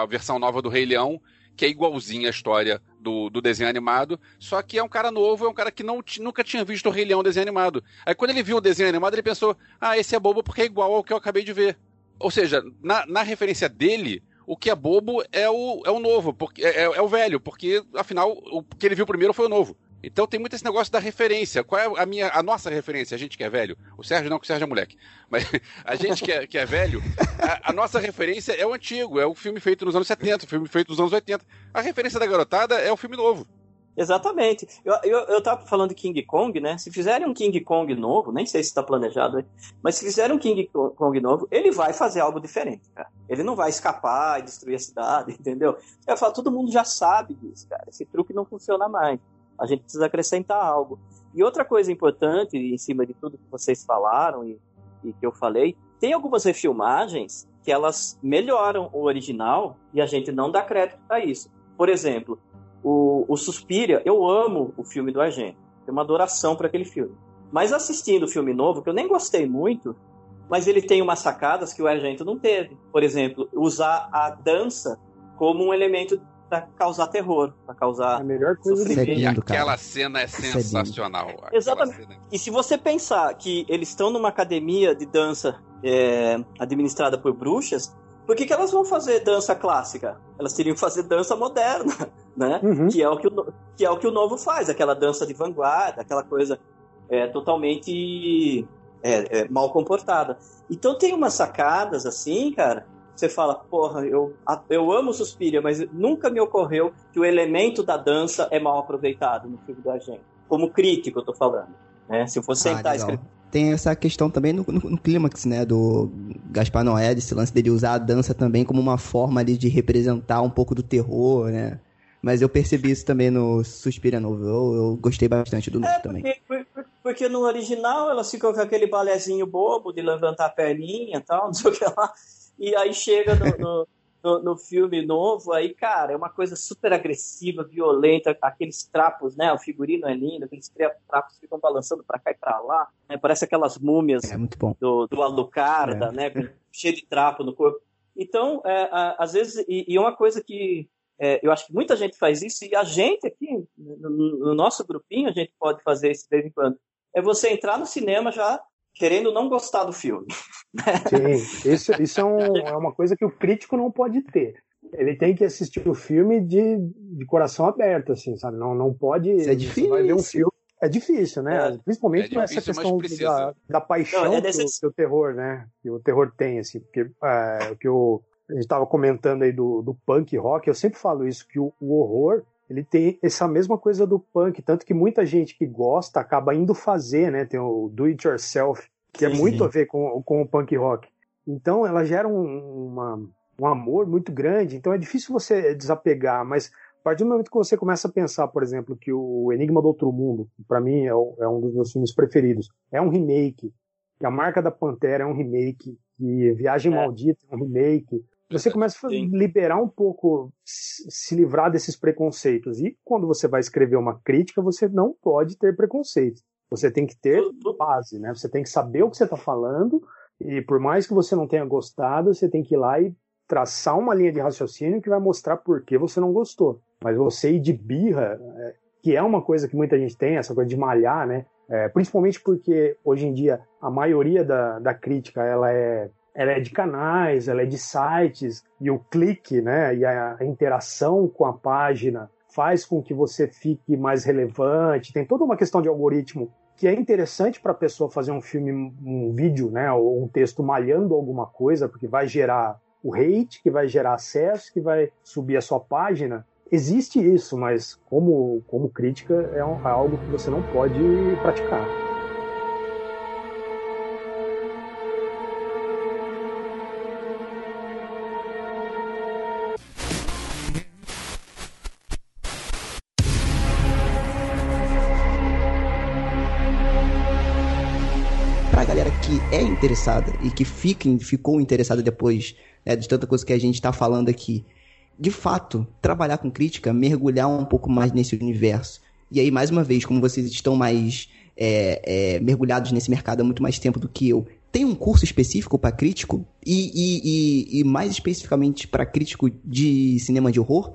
a versão nova do Rei Leão, que é igualzinha a história do, do desenho animado, só que é um cara novo, é um cara que não, nunca tinha visto o Rei Leão desenho animado. Aí quando ele viu o desenho animado, ele pensou, ah, esse é bobo porque é igual ao que eu acabei de ver. Ou seja, na, na referência dele, o que é bobo é o, é o novo, porque é, é, o velho, porque afinal o que ele viu primeiro foi o novo. Então tem muito esse negócio da referência. Qual é a minha, a nossa referência? A gente que é velho. O Sérgio não, que o Sérgio é moleque. Mas a gente que é, que é velho, a, a, nossa referência é o antigo, é o filme feito nos anos 70, o filme feito nos anos 80. A referência da garotada é o filme novo. Exatamente. Eu, eu, eu tava falando de King Kong, né? Se fizerem um King Kong novo, nem sei se está planejado, mas se fizerem um King Kong novo, ele vai fazer algo diferente, cara. Ele não vai escapar e destruir a cidade, entendeu? Eu falo, todo mundo já sabe disso, cara. Esse truque não funciona mais. A gente precisa acrescentar algo. E outra coisa importante, em cima de tudo que vocês falaram e, e que eu falei, tem algumas refilmagens que elas melhoram o original e a gente não dá crédito para isso. Por exemplo, o, o Suspiria, eu amo o filme do Argento. Tenho uma adoração para aquele filme. Mas assistindo o filme novo, que eu nem gostei muito, mas ele tem umas sacadas que o Argento não teve. Por exemplo, usar a dança como um elemento para causar terror, para causar. A melhor coisa do é. E lindo, aquela cara. cena é é sensacional. Exatamente. cena- E se você pensar que eles estão numa academia de dança é, administrada por bruxas, por que, que elas vão fazer dança clássica? Elas teriam que fazer dança moderna, né? Uhum. Que, é o que, o, que é o que o novo faz, aquela dança de vanguarda, aquela coisa é, totalmente é, é, mal comportada. Então tem umas sacadas assim, cara. Você fala, porra, eu, eu amo Suspiria, mas nunca me ocorreu que o elemento da dança é mal aproveitado no filme do Agente. Como crítico, eu tô falando. Né? Se eu fosse Ah, sentar legal. escrever. Tem essa questão também no, no, no clímax, né, do Gaspar Noé, desse lance dele usar a dança também como uma forma ali de representar um pouco do terror, né? Mas eu percebi isso também no Suspira Novo. Eu, eu gostei bastante do novo É, também. porque, por- por- porque no original elas ficam com aquele balézinho bobo de levantar a perninha e tal, não sei o que lá. E aí chega no, no, no- no filme novo, aí, cara, é uma coisa super agressiva, violenta, aqueles trapos, né? O figurino é lindo, aqueles tra- trapos ficam balançando pra cá e pra lá, né? Parece aquelas múmias É muito bom. do, do Alucarda, né? com- cheio de trapo no corpo. Então, é, às vezes, e, e uma coisa que é, eu acho que muita gente faz isso, e a gente aqui, no, no nosso grupinho, a gente pode fazer isso de vez em quando. É você entrar no cinema já querendo não gostar do filme. Sim, isso, isso é, um- é uma coisa que o crítico não pode ter. Ele tem que assistir o filme de, de coração aberto, assim, sabe? Não, não pode. Isso é Você vai ver um difícil. filme. É difícil, né? É. Principalmente É essa difícil, questão da, da paixão Não, é que, o, que o terror, né? Que o terror tem, assim. Porque é, o que o, a gente estava comentando aí do, do punk rock, eu sempre falo isso, que o, o horror ele tem essa mesma coisa do punk, tanto que muita gente que gosta acaba indo fazer, né? Tem o do it yourself, que é Sim, muito sim. a ver com, com o punk rock. Então ela gera um, uma, um amor muito grande, então é difícil você desapegar, mas a partir do momento que você começa a pensar, por exemplo, que o Enigma do Outro Mundo, para mim é, o- é um dos meus filmes preferidos, é um remake, que a Marca da Pantera é um remake, que Viagem É. Maldita é um remake, você começa a liberar um pouco, se livrar desses preconceitos. E quando você vai escrever uma crítica, você não pode ter preconceitos. Você tem que ter base, né? Você tem que saber o que você está falando e por mais que você não tenha gostado, você tem que ir lá e traçar uma linha de raciocínio que vai mostrar por que você não gostou. Mas você ir de birra, é, que é uma coisa que muita gente tem, essa coisa de malhar, né? É, principalmente porque hoje em dia a maioria da, da crítica ela é, ela é de canais, ela é de sites e o clique, né? E a, interação com a página faz com que você fique mais relevante. Tem toda uma questão de algoritmo que é interessante para a pessoa fazer um filme, um vídeo, né, ou um texto malhando alguma coisa, porque vai gerar o hate, que vai gerar acesso, que vai subir a sua página. Existe isso, mas como, como crítica é, um- é algo que você não pode praticar. É interessada e que fica, ficou interessada depois né, de tanta coisa que a gente tá falando aqui, de fato, trabalhar com crítica, mergulhar um pouco mais nesse universo. E aí, mais uma vez, como vocês estão mais é, é, mergulhados nesse mercado há muito mais tempo do que eu, tem um curso específico para crítico e, e- e- e mais especificamente para crítico de cinema de horror?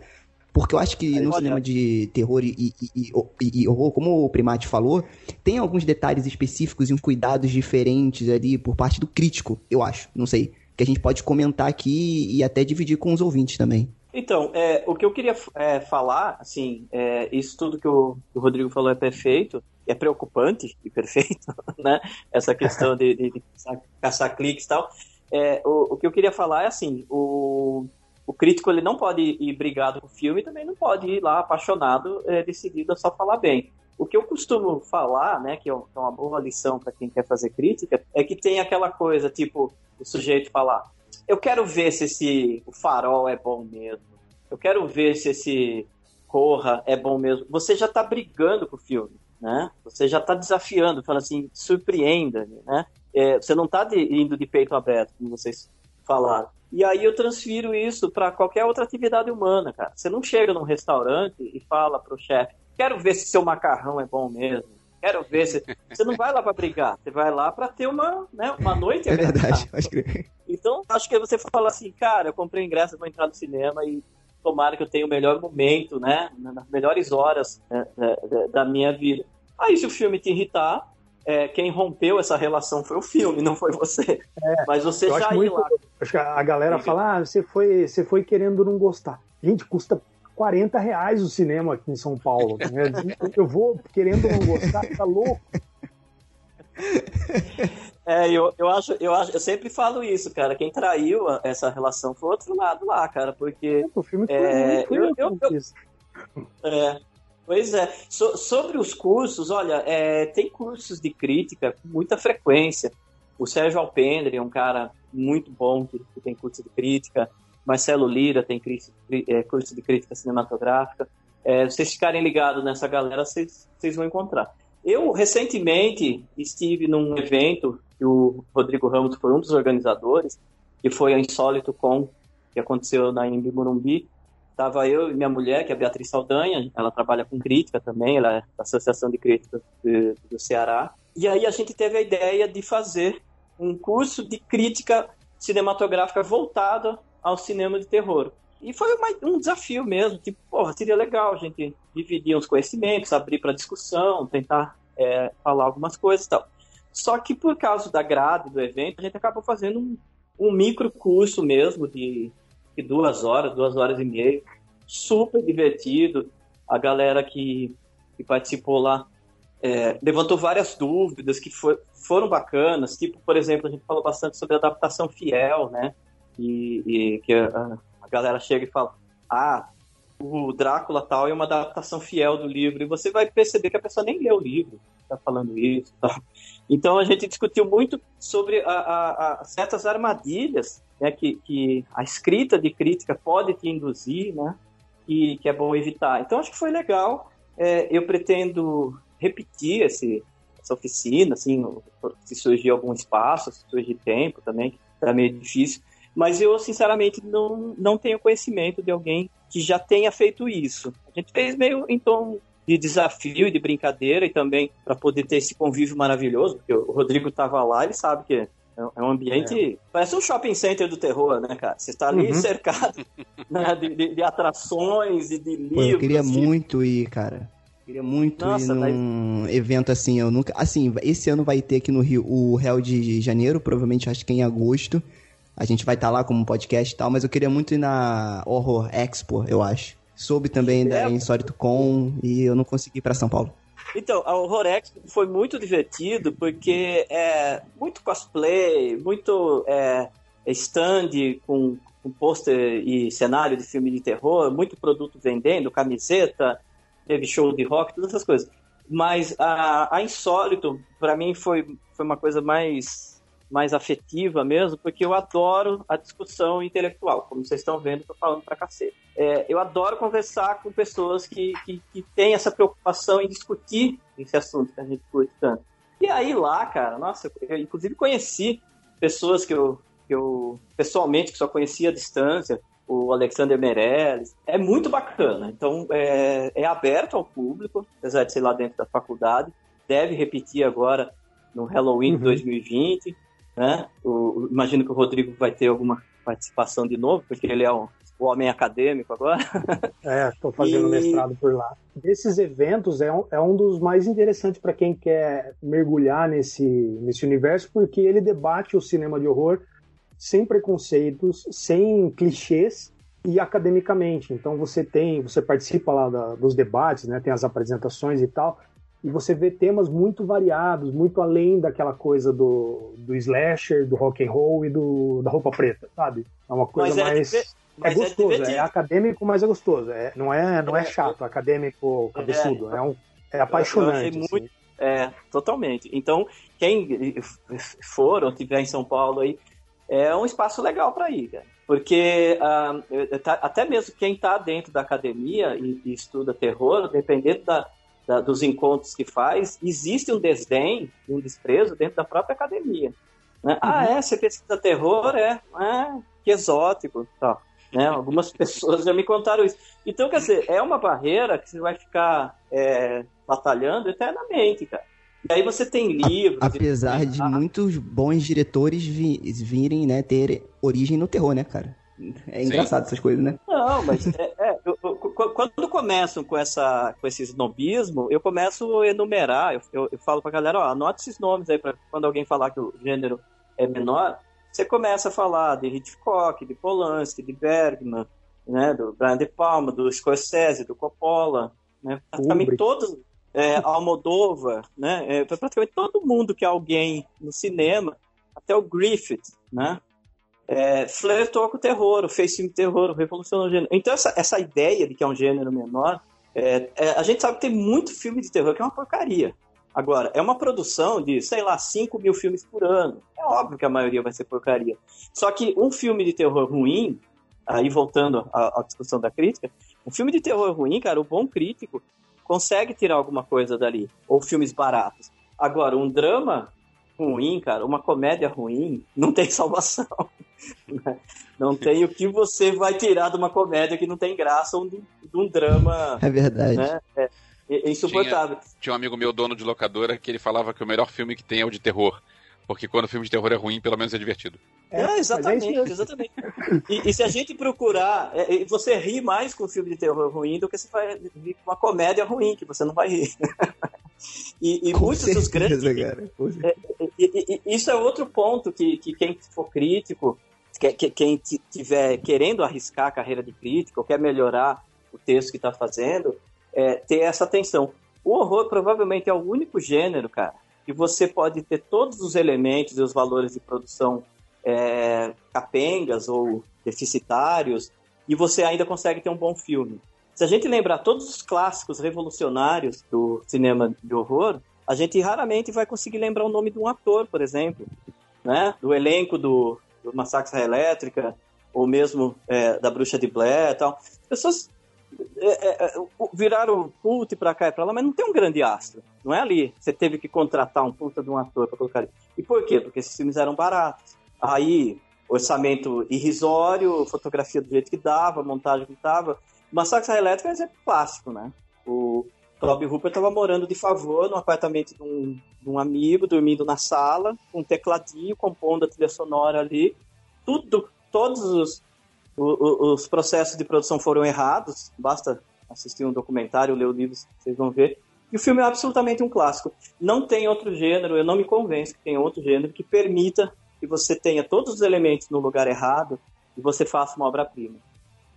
Porque eu acho que Aí, no cinema de terror e, e- e- e- e horror, como o Primate falou, tem alguns detalhes específicos e uns cuidados diferentes ali por parte do crítico, eu acho. Não sei. Que a gente pode comentar aqui e até dividir com os ouvintes também. Então, é, o que eu queria é, falar, assim, é, isso tudo que o, que o Rodrigo falou é perfeito, é preocupante e perfeito, né? Essa questão de, de- de caçar, caçar cliques e tal. É, o, o que eu queria falar é assim, o, o crítico ele não pode ir brigado com o filme também não pode ir lá apaixonado, é, decidido a só falar bem. O que eu costumo falar, né, que é é uma boa lição para quem quer fazer crítica, é que tem aquela coisa, tipo, o sujeito falar, eu quero ver se esse o farol é bom mesmo. Eu quero ver se esse Corra é bom mesmo. Você já está brigando com o filme, né? Você já está desafiando, falando assim, surpreenda-me, né? É, você não está indo de peito aberto, como vocês falaram. E aí eu transfiro isso para qualquer outra atividade humana, cara. Você não chega num restaurante e fala pro chefe, quero ver se seu macarrão é bom mesmo. quero ver. Você, você não vai lá para brigar, você vai lá para ter uma, né, uma noite É verdade, acho que... Então, acho que você fala assim, cara, eu comprei ingresso, vou entrar no cinema e tomara que eu tenha o melhor momento, né? Nas melhores horas né, da, da minha vida. Aí, se o filme te irritar, é, quem rompeu essa relação foi o filme, não foi você. É, Mas você já ir muito. lá. Acho que a galera fala, ah, você foi, você foi querendo não gostar. Gente, custa 40 reais o cinema aqui em São Paulo. Né? Eu vou querendo não gostar, tá louco. É, eu, eu acho, eu acho, eu sempre falo isso, cara. Quem traiu essa relação foi o outro lado lá, cara, porque O filme foi, É, foi eu- eu, eu-. É, pois é. So- sobre os cursos, olha, é, tem cursos de crítica com muita frequência. O Sérgio Alpendre é um cara muito bom que, que tem curso de crítica. Marcelo Lira tem é, curso de crítica cinematográfica. É, vocês ficarem ligados nessa galera, vocês vocês vão encontrar. Eu, recentemente, estive num evento que o Rodrigo Ramos foi um dos organizadores, que foi a Insólito Com, que aconteceu na Imbi Morumbi. Tava eu e minha mulher, que é a Beatriz Saldanha, ela trabalha com crítica também, ela é da Associação de Críticos do, Ceará. E aí a gente teve a ideia de fazer um curso de crítica cinematográfica voltado ao cinema de terror. E foi uma- um desafio mesmo, tipo, porra, seria legal a gente dividir os conhecimentos, abrir para discussão, tentar é, falar algumas coisas e tal. Só que por causa da grade do evento, a gente acabou fazendo um, um micro curso mesmo de, de duas horas, duas horas e meia, super divertido. A galera que, que participou lá é, levantou várias dúvidas que foi- foram bacanas, tipo, por exemplo, a gente falou bastante sobre adaptação fiel, né? E, e que a, a galera chega e fala, ah, o Drácula tal é uma adaptação fiel do livro, e você vai perceber que a pessoa nem leu o livro, tá falando isso tal. Então a gente discutiu muito sobre a- a certas armadilhas né, que, que a escrita de crítica pode te induzir, né? E que é bom evitar. Então acho que foi legal. É, eu pretendo repetir esse, essa oficina, assim, se surgir algum espaço, se surgir tempo também, que tá meio difícil. Mas eu, sinceramente, não, não tenho conhecimento de alguém que já tenha feito isso. A gente fez meio em tom de desafio e de brincadeira e também para poder ter esse convívio maravilhoso, porque o Rodrigo estava lá, ele sabe que é é um ambiente. Parece um shopping center do terror, né, cara? Você está ali Uhum. cercado né, de, de- de atrações e de livros. Pô, eu queria assim. muito ir, cara. Queria muito Nossa, ir num evento assim, eu nunca. Assim, esse ano vai ter aqui no Rio o Real de Janeiro, provavelmente acho que em agosto. A gente vai estar lá como podcast e tal, mas eu queria muito ir na Horror Expo, eu acho. Soube também da É. Insólito Com e eu não consegui ir pra São Paulo. Então, a Horrorex foi muito divertido porque é muito cosplay, muito é, stand com, com pôster e cenário de filme de terror, muito produto vendendo, camiseta, teve show de rock, todas essas coisas. Mas a, a Insólito, para mim, foi, foi uma coisa mais, mais afetiva mesmo, porque eu adoro a discussão intelectual. Como vocês estão vendo, estou falando pra cacete. É, eu adoro conversar com pessoas que, que, que têm essa preocupação em discutir esse assunto que a gente curte tanto. E aí lá, cara, nossa, eu inclusive conheci pessoas que eu, que eu pessoalmente que só conhecia à distância, o Alexander Meirelles. É muito bacana. Então é, é aberto ao público, apesar de ser lá dentro da faculdade. Deve repetir agora no Halloween Uhum. 2020. Né? O, imagino que o Rodrigo vai ter alguma participação de novo, porque ele é o, o homem acadêmico agora. É, estou fazendo E- mestrado por lá. Desses eventos é um, é um dos mais interessantes para quem quer mergulhar nesse, nesse universo, porque ele debate o cinema de horror sem preconceitos, sem clichês e academicamente. Então você tem, você participa lá da- dos debates, né? Tem as apresentações e tal. E você vê temas muito variados, muito além daquela coisa do, do slasher, do rock and roll e do, da roupa preta, sabe? É uma coisa Mas é mais é mas gostoso, é, divertido. acadêmico, mas é gostoso. É, não é, não é É, chato, acadêmico cabeçudo. É, um, é Eu apaixonante. assim. muito- É, totalmente. Então, quem for ou tiver em São Paulo aí, é um espaço legal para ir, cara. Porque ah, tá- até mesmo quem está dentro da academia e, e estuda terror, dependendo da, da- dos encontros que faz, existe um desdém, um desprezo dentro da própria academia. né? Ah, é? Você pesquisa terror? É. Ah, que exótico. Tal. Né? Algumas pessoas já me contaram isso. Então, quer dizer, é uma barreira que você vai ficar é, batalhando eternamente, cara. E aí você tem livros. Apesar de Ah, muitos bons diretores vi- virem, né, ter origem no terror, né, cara? É engraçado essas coisas, né? Não, mas é, é, eu- quando começam com, essa, com esse snobismo, eu começo a enumerar, eu, eu, eu falo pra galera, ó, anota esses nomes aí pra quando alguém falar que o gênero é menor, você começa a falar de Hitchcock, de Polanski, de Bergman, né, do Brian De Palma, do Scorsese, do Coppola, né, praticamente todos, é, Almodóvar, né, é, praticamente todo mundo que é alguém no cinema, até o Griffith, né, é, flertou com o terror, fez filme de terror, revolucionou o gênero. Então, essa, essa ideia de que é um gênero menor, é, é, a gente sabe que tem muito filme de terror que é uma porcaria. Agora, é uma produção de, sei lá, 5 mil filmes por ano. É óbvio que a maioria vai ser porcaria. Só que um filme de terror ruim, aí voltando à, à discussão da crítica, um filme de terror ruim, cara, o bom crítico consegue tirar alguma coisa dali. Ou filmes baratos. Agora, um drama ruim, cara, uma comédia ruim, não tem salvação. Não tem o que você vai tirar de uma comédia que não tem graça ou de, um drama É verdade. né? É, é insuportável. Tinha um amigo meu, dono de locadora, que ele falava que o melhor filme que tem é o de terror. Porque quando o filme de terror é ruim, pelo menos é divertido. É, mas é exatamente, exatamente. E, e se a gente procurar, é, é, você ri mais com um filme de terror ruim do que você vai rir com uma comédia ruim, que você não vai rir. E, e muitos dos certeza, grandes cara. Com certeza. E- e- isso é outro ponto que, que quem for crítico, que, que- quem ti- tiver querendo arriscar a carreira de crítico, ou quer melhorar o texto que está fazendo, é, ter essa atenção. O horror provavelmente é o único gênero, cara, que você pode ter todos os elementos e os valores de produção é, capengas ou deficitários, e você ainda consegue ter um bom filme. Se a gente lembrar todos os clássicos revolucionários do cinema de horror, a gente raramente vai conseguir lembrar o nome de um ator, por exemplo, né? Do elenco do, do Massacre Elétrica, ou mesmo é, da Bruxa de Blair e tal. As pessoas é, é, é, viraram cult pra cá e pra lá, mas não tem um grande astro. Não é ali. Você teve que contratar um puta de um ator pra colocar ali. E por quê? Porque esses filmes eram baratos. Aí, orçamento irrisório, fotografia do jeito que dava, montagem que dava. Massacre Serra Elétrica é exemplo clássico, né? O Toby Hooper estava morando de favor no apartamento de um, de um amigo, dormindo na sala, com um tecladinho, compondo a trilha sonora ali. Tudo, todos os, o- o- os processos de produção foram errados. Basta assistir um documentário, ler o livro, vocês vão ver. E o filme é absolutamente um clássico. Não tem outro gênero, eu não me convenço que tem outro gênero que permita que você tenha todos os elementos no lugar errado e você faça uma obra-prima.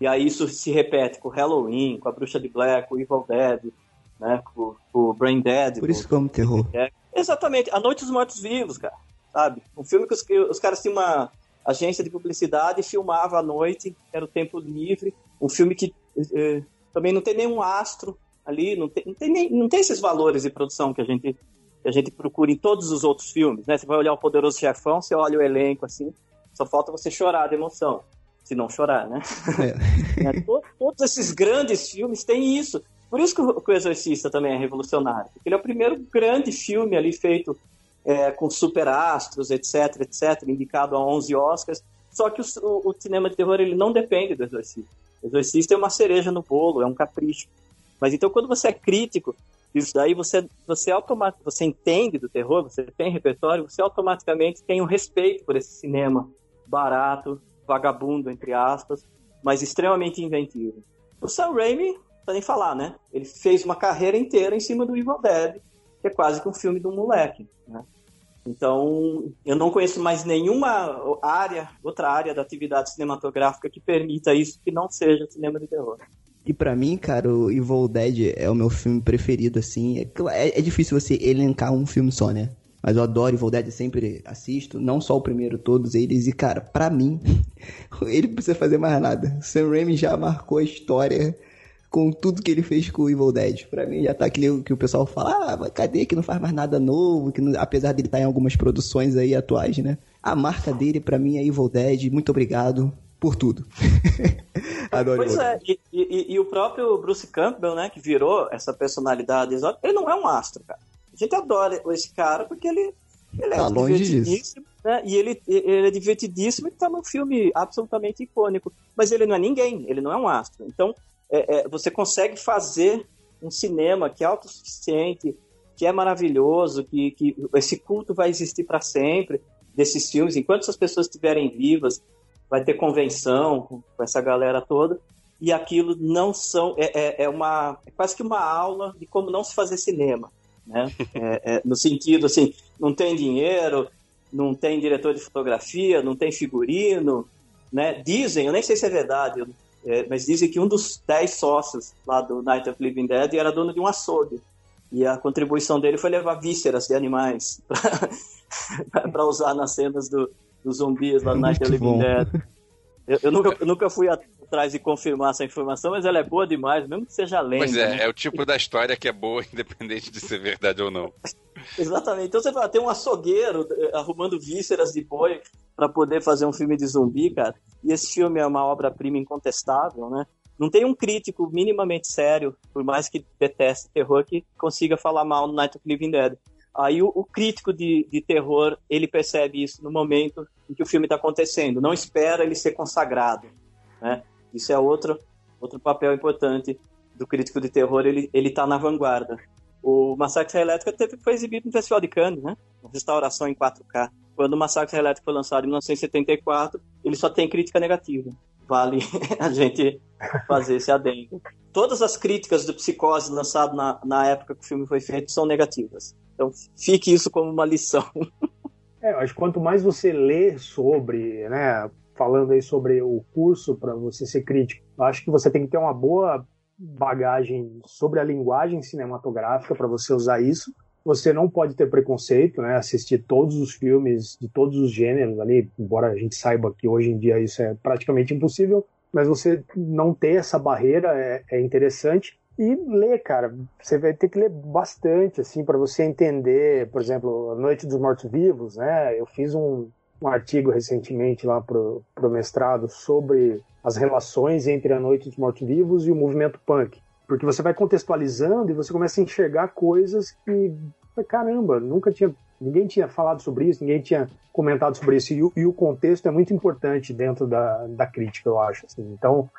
E aí isso se repete com Halloween, com a Bruxa de Blair, com o Evil Dead, né, com, o Brain Dead. Por isso que eu amo terror. Exatamente, A Noite dos Mortos Vivos, cara. Sabe? Um filme que os, que os caras tinham uma agência de publicidade e filmava à noite, era o tempo livre. Um filme que eh, também não tem nenhum astro ali, não tem, não, tem nem, não tem esses valores de produção que a gente que a gente procura em todos os outros filmes, né? Você vai olhar o Poderoso Chefão, você olha o elenco assim, só falta você chorar de emoção. Se não chorar, né? É. To- Todos esses grandes filmes têm isso. Por isso que o que o Exorcista também é revolucionário. Porque ele é o primeiro grande filme ali feito é, com superastros, etc, etc, indicado a 11 Oscars. Só que o, o- o cinema de terror ele não depende do Exorcista. O Exorcista é uma cereja no bolo, é um capricho. Mas então quando você é crítico disso daí, você, você, automat, você entende do terror, você tem repertório, você automaticamente tem um respeito por esse cinema barato, vagabundo, entre aspas, mas extremamente inventivo. O Sam Raimi, precisa nem falar, né? Ele fez uma carreira inteira em cima do Evil Dead, que é quase que um filme de um moleque, né? Então, eu não conheço mais nenhuma área, outra área da atividade cinematográfica que permita isso que não seja cinema de terror. E pra mim, cara, o Evil Dead é o meu filme preferido, assim. É, é- é difícil você elencar um filme só, né? Mas eu adoro Evil Dead, sempre assisto. Não só o primeiro, todos eles. E, cara, pra mim, ele não precisa fazer mais nada. Sam Raimi já marcou a história com tudo que ele fez com o Evil Dead. Pra mim, já tá aquele que o pessoal fala, ah, cadê que não faz mais nada novo? Que não- apesar dele estar em algumas produções aí atuais, né? A marca dele, pra mim, é Evil Dead. Muito obrigado por tudo. Adoro Pois é, e, e- e o próprio Bruce Campbell, né, que virou essa personalidade exótica, ele não é um astro, cara. Gente adora esse cara porque ele, ele é Tá longe disso. divertidíssimo, né, e ele, ele é divertidíssimo e tá num filme absolutamente icônico. Mas ele não é ninguém, ele não é um astro. Então, é, é, você consegue fazer um cinema que é autossuficiente, que é maravilhoso, que, que esse culto vai existir para sempre desses filmes. Enquanto essas pessoas estiverem vivas, vai ter convenção com, com essa galera toda. E aquilo não são. É, é, é, uma, é quase que uma aula de como não se fazer cinema. Né? É, é, no sentido assim, não tem dinheiro, não tem diretor de fotografia, não tem figurino. Né? Dizem, eu nem sei se é verdade, é, mas dizem que um dos dez sócios lá do Night of Living Dead era dono de um açougue. E a contribuição dele foi levar vísceras de animais para usar nas cenas do, dos zumbis lá no Night of Living Dead. Eu, eu, nunca, eu nunca fui atrás de confirmar essa informação, mas ela é boa demais, mesmo que seja lenda. Pois é, né? é o tipo da história que é boa, independente de ser verdade ou não. Exatamente. Então você fala, tem um açougueiro eh, arrumando vísceras de boi para poder fazer um filme de zumbi, cara. E esse filme é uma obra-prima incontestável, né? Não tem um crítico minimamente sério, por mais que deteste terror, que consiga falar mal no Night of Living Dead. Aí o, o crítico de, de, terror, ele percebe isso no momento em que o filme está acontecendo. Não espera ele ser consagrado, né? Isso é outro, outro papel importante do crítico de terror, ele ele está na vanguarda. O Massacre Elétrica teve, foi exibido no Festival de Cannes, né? Restauração em 4K. Quando o Massacre Elétrico foi lançado em 1974, ele só tem crítica negativa. Vale a gente fazer esse adendo. Todas as críticas do Psicose lançado na, na época que o filme foi feito são negativas. Então fique isso como uma lição. É, acho que quanto mais você lê sobre, né, falando aí sobre o curso para você ser crítico, acho que você tem que ter uma boa bagagem sobre a linguagem cinematográfica para você usar isso. Você não pode ter preconceito, né? Assistir todos os filmes de todos os gêneros ali, embora a gente saiba que hoje em dia isso é praticamente impossível, mas você não ter essa barreira é, é interessante e ler, cara. Você vai ter que ler bastante, assim, para você entender, por exemplo, A Noite dos Mortos Vivos, né? Eu fiz um, um artigo recentemente lá pro, pro mestrado sobre as relações entre a Noite dos Mortos Vivos e o movimento punk. Porque você vai contextualizando e você começa a enxergar coisas que, caramba, nunca tinha, ninguém tinha falado sobre isso, ninguém tinha comentado sobre isso. E, e o contexto é muito importante dentro da, da crítica, eu acho. Assim. Então,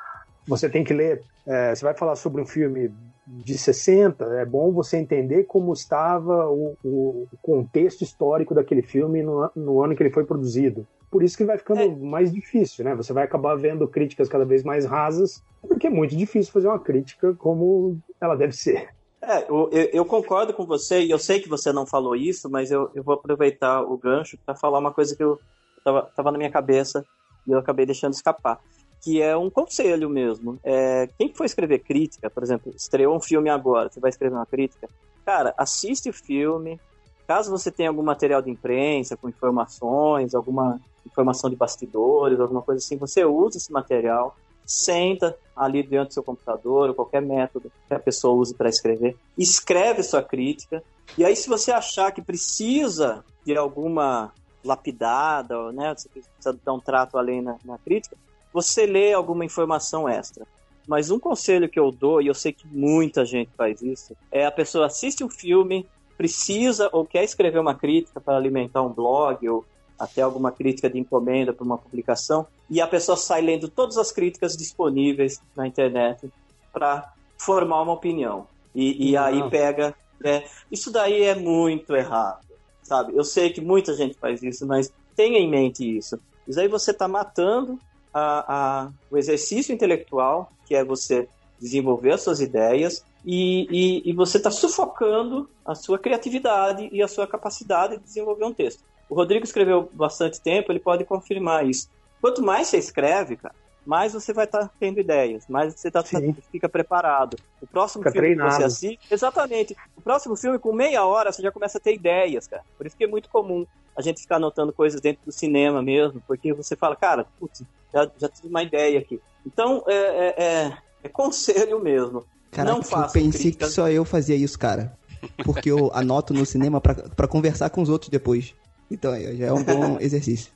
você tem que ler. É, você vai falar sobre um filme de 60, é bom você entender como estava o, o contexto histórico daquele filme no, no, ano que ele foi produzido. Por isso que vai ficando é. mais difícil, né? Você vai acabar vendo críticas cada vez mais rasas, porque é muito difícil fazer uma crítica como ela deve ser. É, eu, eu, concordo com você, e eu sei que você não falou isso, mas eu, eu vou aproveitar o gancho para falar uma coisa que eu estava na minha cabeça e eu acabei deixando escapar que é um conselho mesmo. É, quem for escrever crítica, por exemplo, estreou um filme agora, você vai escrever uma crítica, cara, assiste o filme. Caso você tenha algum material de imprensa com informações, alguma informação de bastidores, alguma coisa assim, você usa esse material, senta ali diante do seu computador, ou qualquer método que a pessoa use para escrever, escreve sua crítica, e aí se você achar que precisa de alguma lapidada, né, você precisa dar um trato além na, na crítica, você lê alguma informação extra. Mas um conselho que eu dou, e eu sei que muita gente faz isso, é a pessoa assiste um filme, precisa ou quer escrever uma crítica para alimentar um blog ou até alguma crítica de encomenda para uma publicação, e a pessoa sai lendo todas as críticas disponíveis na internet para formar uma opinião. E, e aí pega. É, isso daí é muito errado, sabe? Eu sei que muita gente faz isso, mas tenha em mente isso. Isso aí você está matando a, a, o exercício intelectual, que é você desenvolver as suas ideias, e, e, e você está sufocando a sua criatividade e a sua capacidade de desenvolver um texto. O Rodrigo escreveu bastante tempo, ele pode confirmar isso. Quanto mais você escreve, cara, mais você vai estar tá tendo ideias, mais você tá, fica preparado. O próximo fica filme treinado. que você assiste, exatamente. O próximo filme, com meia hora, você já começa a ter ideias, cara. Por isso que é muito comum a gente ficar anotando coisas dentro do cinema mesmo, porque você fala, cara, putz, já, já tive uma ideia aqui. Então, é, é, é, é conselho mesmo. Caraca, não faço eu pensei críticas. que só eu fazia isso, cara. Porque eu anoto no cinema para conversar com os outros depois. Então, já é um bom exercício.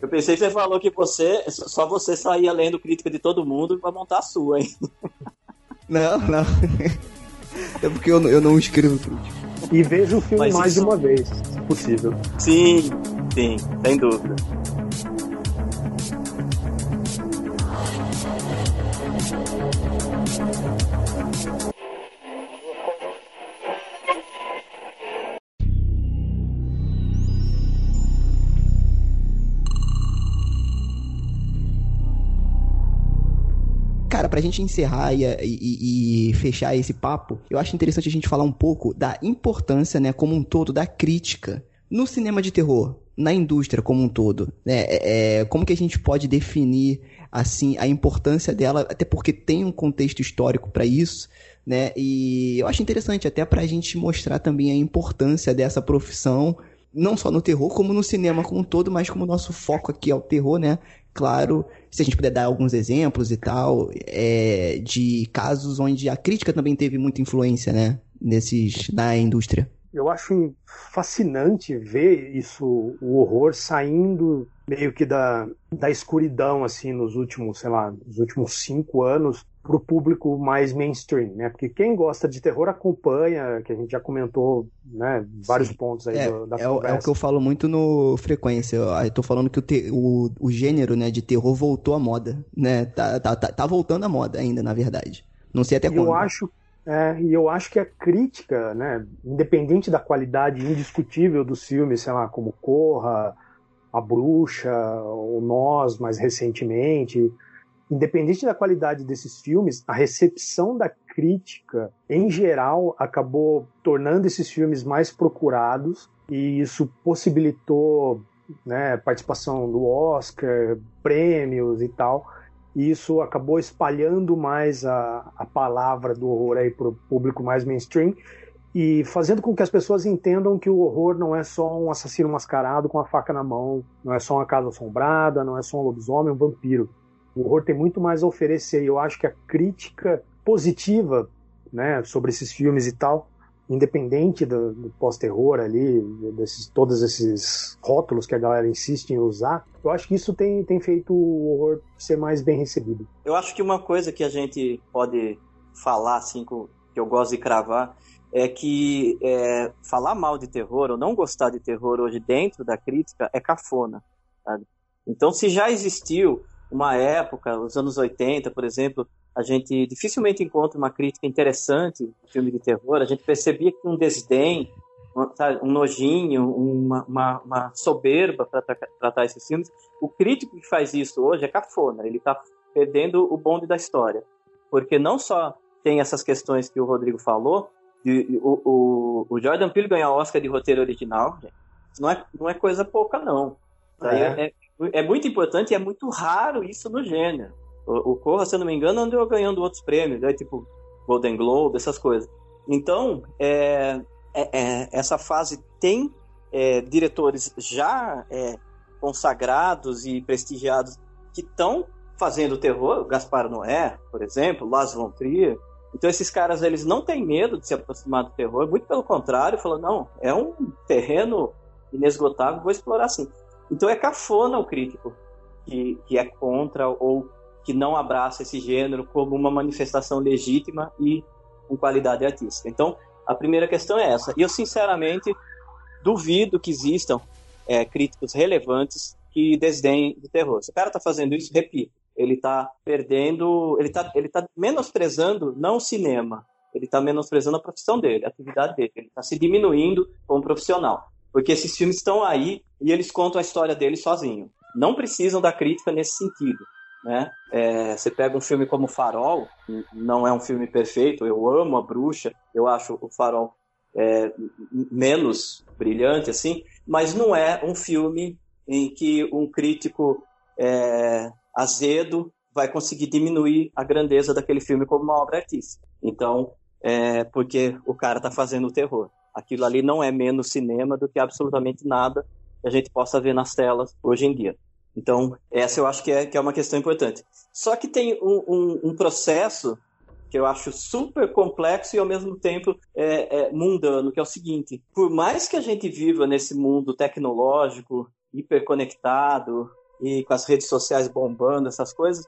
Eu pensei que você falou que você, só você saía lendo crítica de todo mundo para montar a sua, hein? Não, não. É porque eu, eu não escrevo crítica. E vejo o filme Mas mais isso... de uma vez, se possível. Sim, sim, sem dúvida. Pra gente encerrar e, e, e, fechar esse papo, eu acho interessante a gente falar um pouco da importância, né, como um todo, da crítica no cinema de terror, na indústria como um todo, né? É, é, como que a gente pode definir assim a importância dela, até porque tem um contexto histórico para isso, né? E eu acho interessante até para a gente mostrar também a importância dessa profissão, não só no terror, como no cinema como um todo, mas como o nosso foco aqui é o terror, né? Claro, se a gente puder dar alguns exemplos e tal, é, de casos onde a crítica também teve muita influência, né? Nesses, na indústria eu acho fascinante ver isso, o horror saindo meio que da, da escuridão, assim, nos últimos, sei lá, nos últimos cinco anos, para o público mais mainstream, né? Porque quem gosta de terror acompanha, que a gente já comentou, né, vários Sim. pontos aí é, do, da é, conversa. É o que eu falo muito no Frequência. Eu tô falando que o, te, o, o gênero, né, de terror voltou à moda, né? Tá, tá, tá, tá voltando à moda ainda, na verdade. Não sei até quando. Eu acho é, e eu acho que a crítica, né, independente da qualidade indiscutível dos filmes, sei lá, como Corra, A Bruxa, ou Nós, mais recentemente, independente da qualidade desses filmes, a recepção da crítica, em geral, acabou tornando esses filmes mais procurados e isso possibilitou né, participação do Oscar, prêmios e tal e isso acabou espalhando mais a, a palavra do horror aí para o público mais mainstream e fazendo com que as pessoas entendam que o horror não é só um assassino mascarado com a faca na mão, não é só uma casa assombrada, não é só um lobisomem, um vampiro. O horror tem muito mais a oferecer e eu acho que a crítica positiva né, sobre esses filmes e tal independente do, do pós-terror ali, desses, todos esses rótulos que a galera insiste em usar, eu acho que isso tem, tem feito o horror ser mais bem recebido. Eu acho que uma coisa que a gente pode falar, assim, que eu gosto de cravar, é que é, falar mal de terror ou não gostar de terror hoje dentro da crítica é cafona. Sabe? Então, se já existiu uma época, os anos 80, por exemplo, a gente dificilmente encontra uma crítica interessante de filme de terror. A gente percebia que um desdém, um nojinho, uma, uma, uma soberba para tratar esses filmes. O crítico que faz isso hoje é cafona, ele está perdendo o bonde da história. Porque não só tem essas questões que o Rodrigo falou, de, o, o, o, Jordan Peele ganhou o Oscar de roteiro original, gente, não é, não é coisa pouca, não. É. É, é, muito importante e é muito raro isso no gênero. O, Corra, se eu não me engano, andou ganhando outros prêmios, né? tipo Golden Globe, essas coisas. Então, é, é, é essa fase tem é, diretores já é, consagrados e prestigiados que estão fazendo terror, Gaspar Noé, por exemplo, Lars von Trier. Então esses caras eles não têm medo de se aproximar do terror, muito pelo contrário, falando não, é um terreno inesgotável, vou explorar assim. Então é cafona o crítico que, que é contra ou que não abraça esse gênero como uma manifestação legítima e com qualidade artística. Então, a primeira questão é essa. E eu, sinceramente, duvido que existam é, críticos relevantes que desdenhem do terror. Se o cara está fazendo isso, repito, ele está perdendo, ele está ele tá menosprezando não o cinema, ele está menosprezando a profissão dele, a atividade dele. Ele está se diminuindo como profissional. Porque esses filmes estão aí e eles contam a história dele sozinho. Não precisam da crítica nesse sentido. Né? É, você pega um filme como Farol, não é um filme perfeito, eu amo a bruxa, eu acho o Farol é, menos brilhante assim, mas não é um filme em que um crítico é, azedo vai conseguir diminuir a grandeza daquele filme como uma obra artística. Então, é porque o cara está fazendo o terror. Aquilo ali não é menos cinema do que absolutamente nada que a gente possa ver nas telas hoje em dia. Então, essa eu acho que é, que é uma questão importante. Só que tem um, um, um processo que eu acho super complexo e ao mesmo tempo é, é, mundano, que é o seguinte: por mais que a gente viva nesse mundo tecnológico, hiperconectado e com as redes sociais bombando, essas coisas,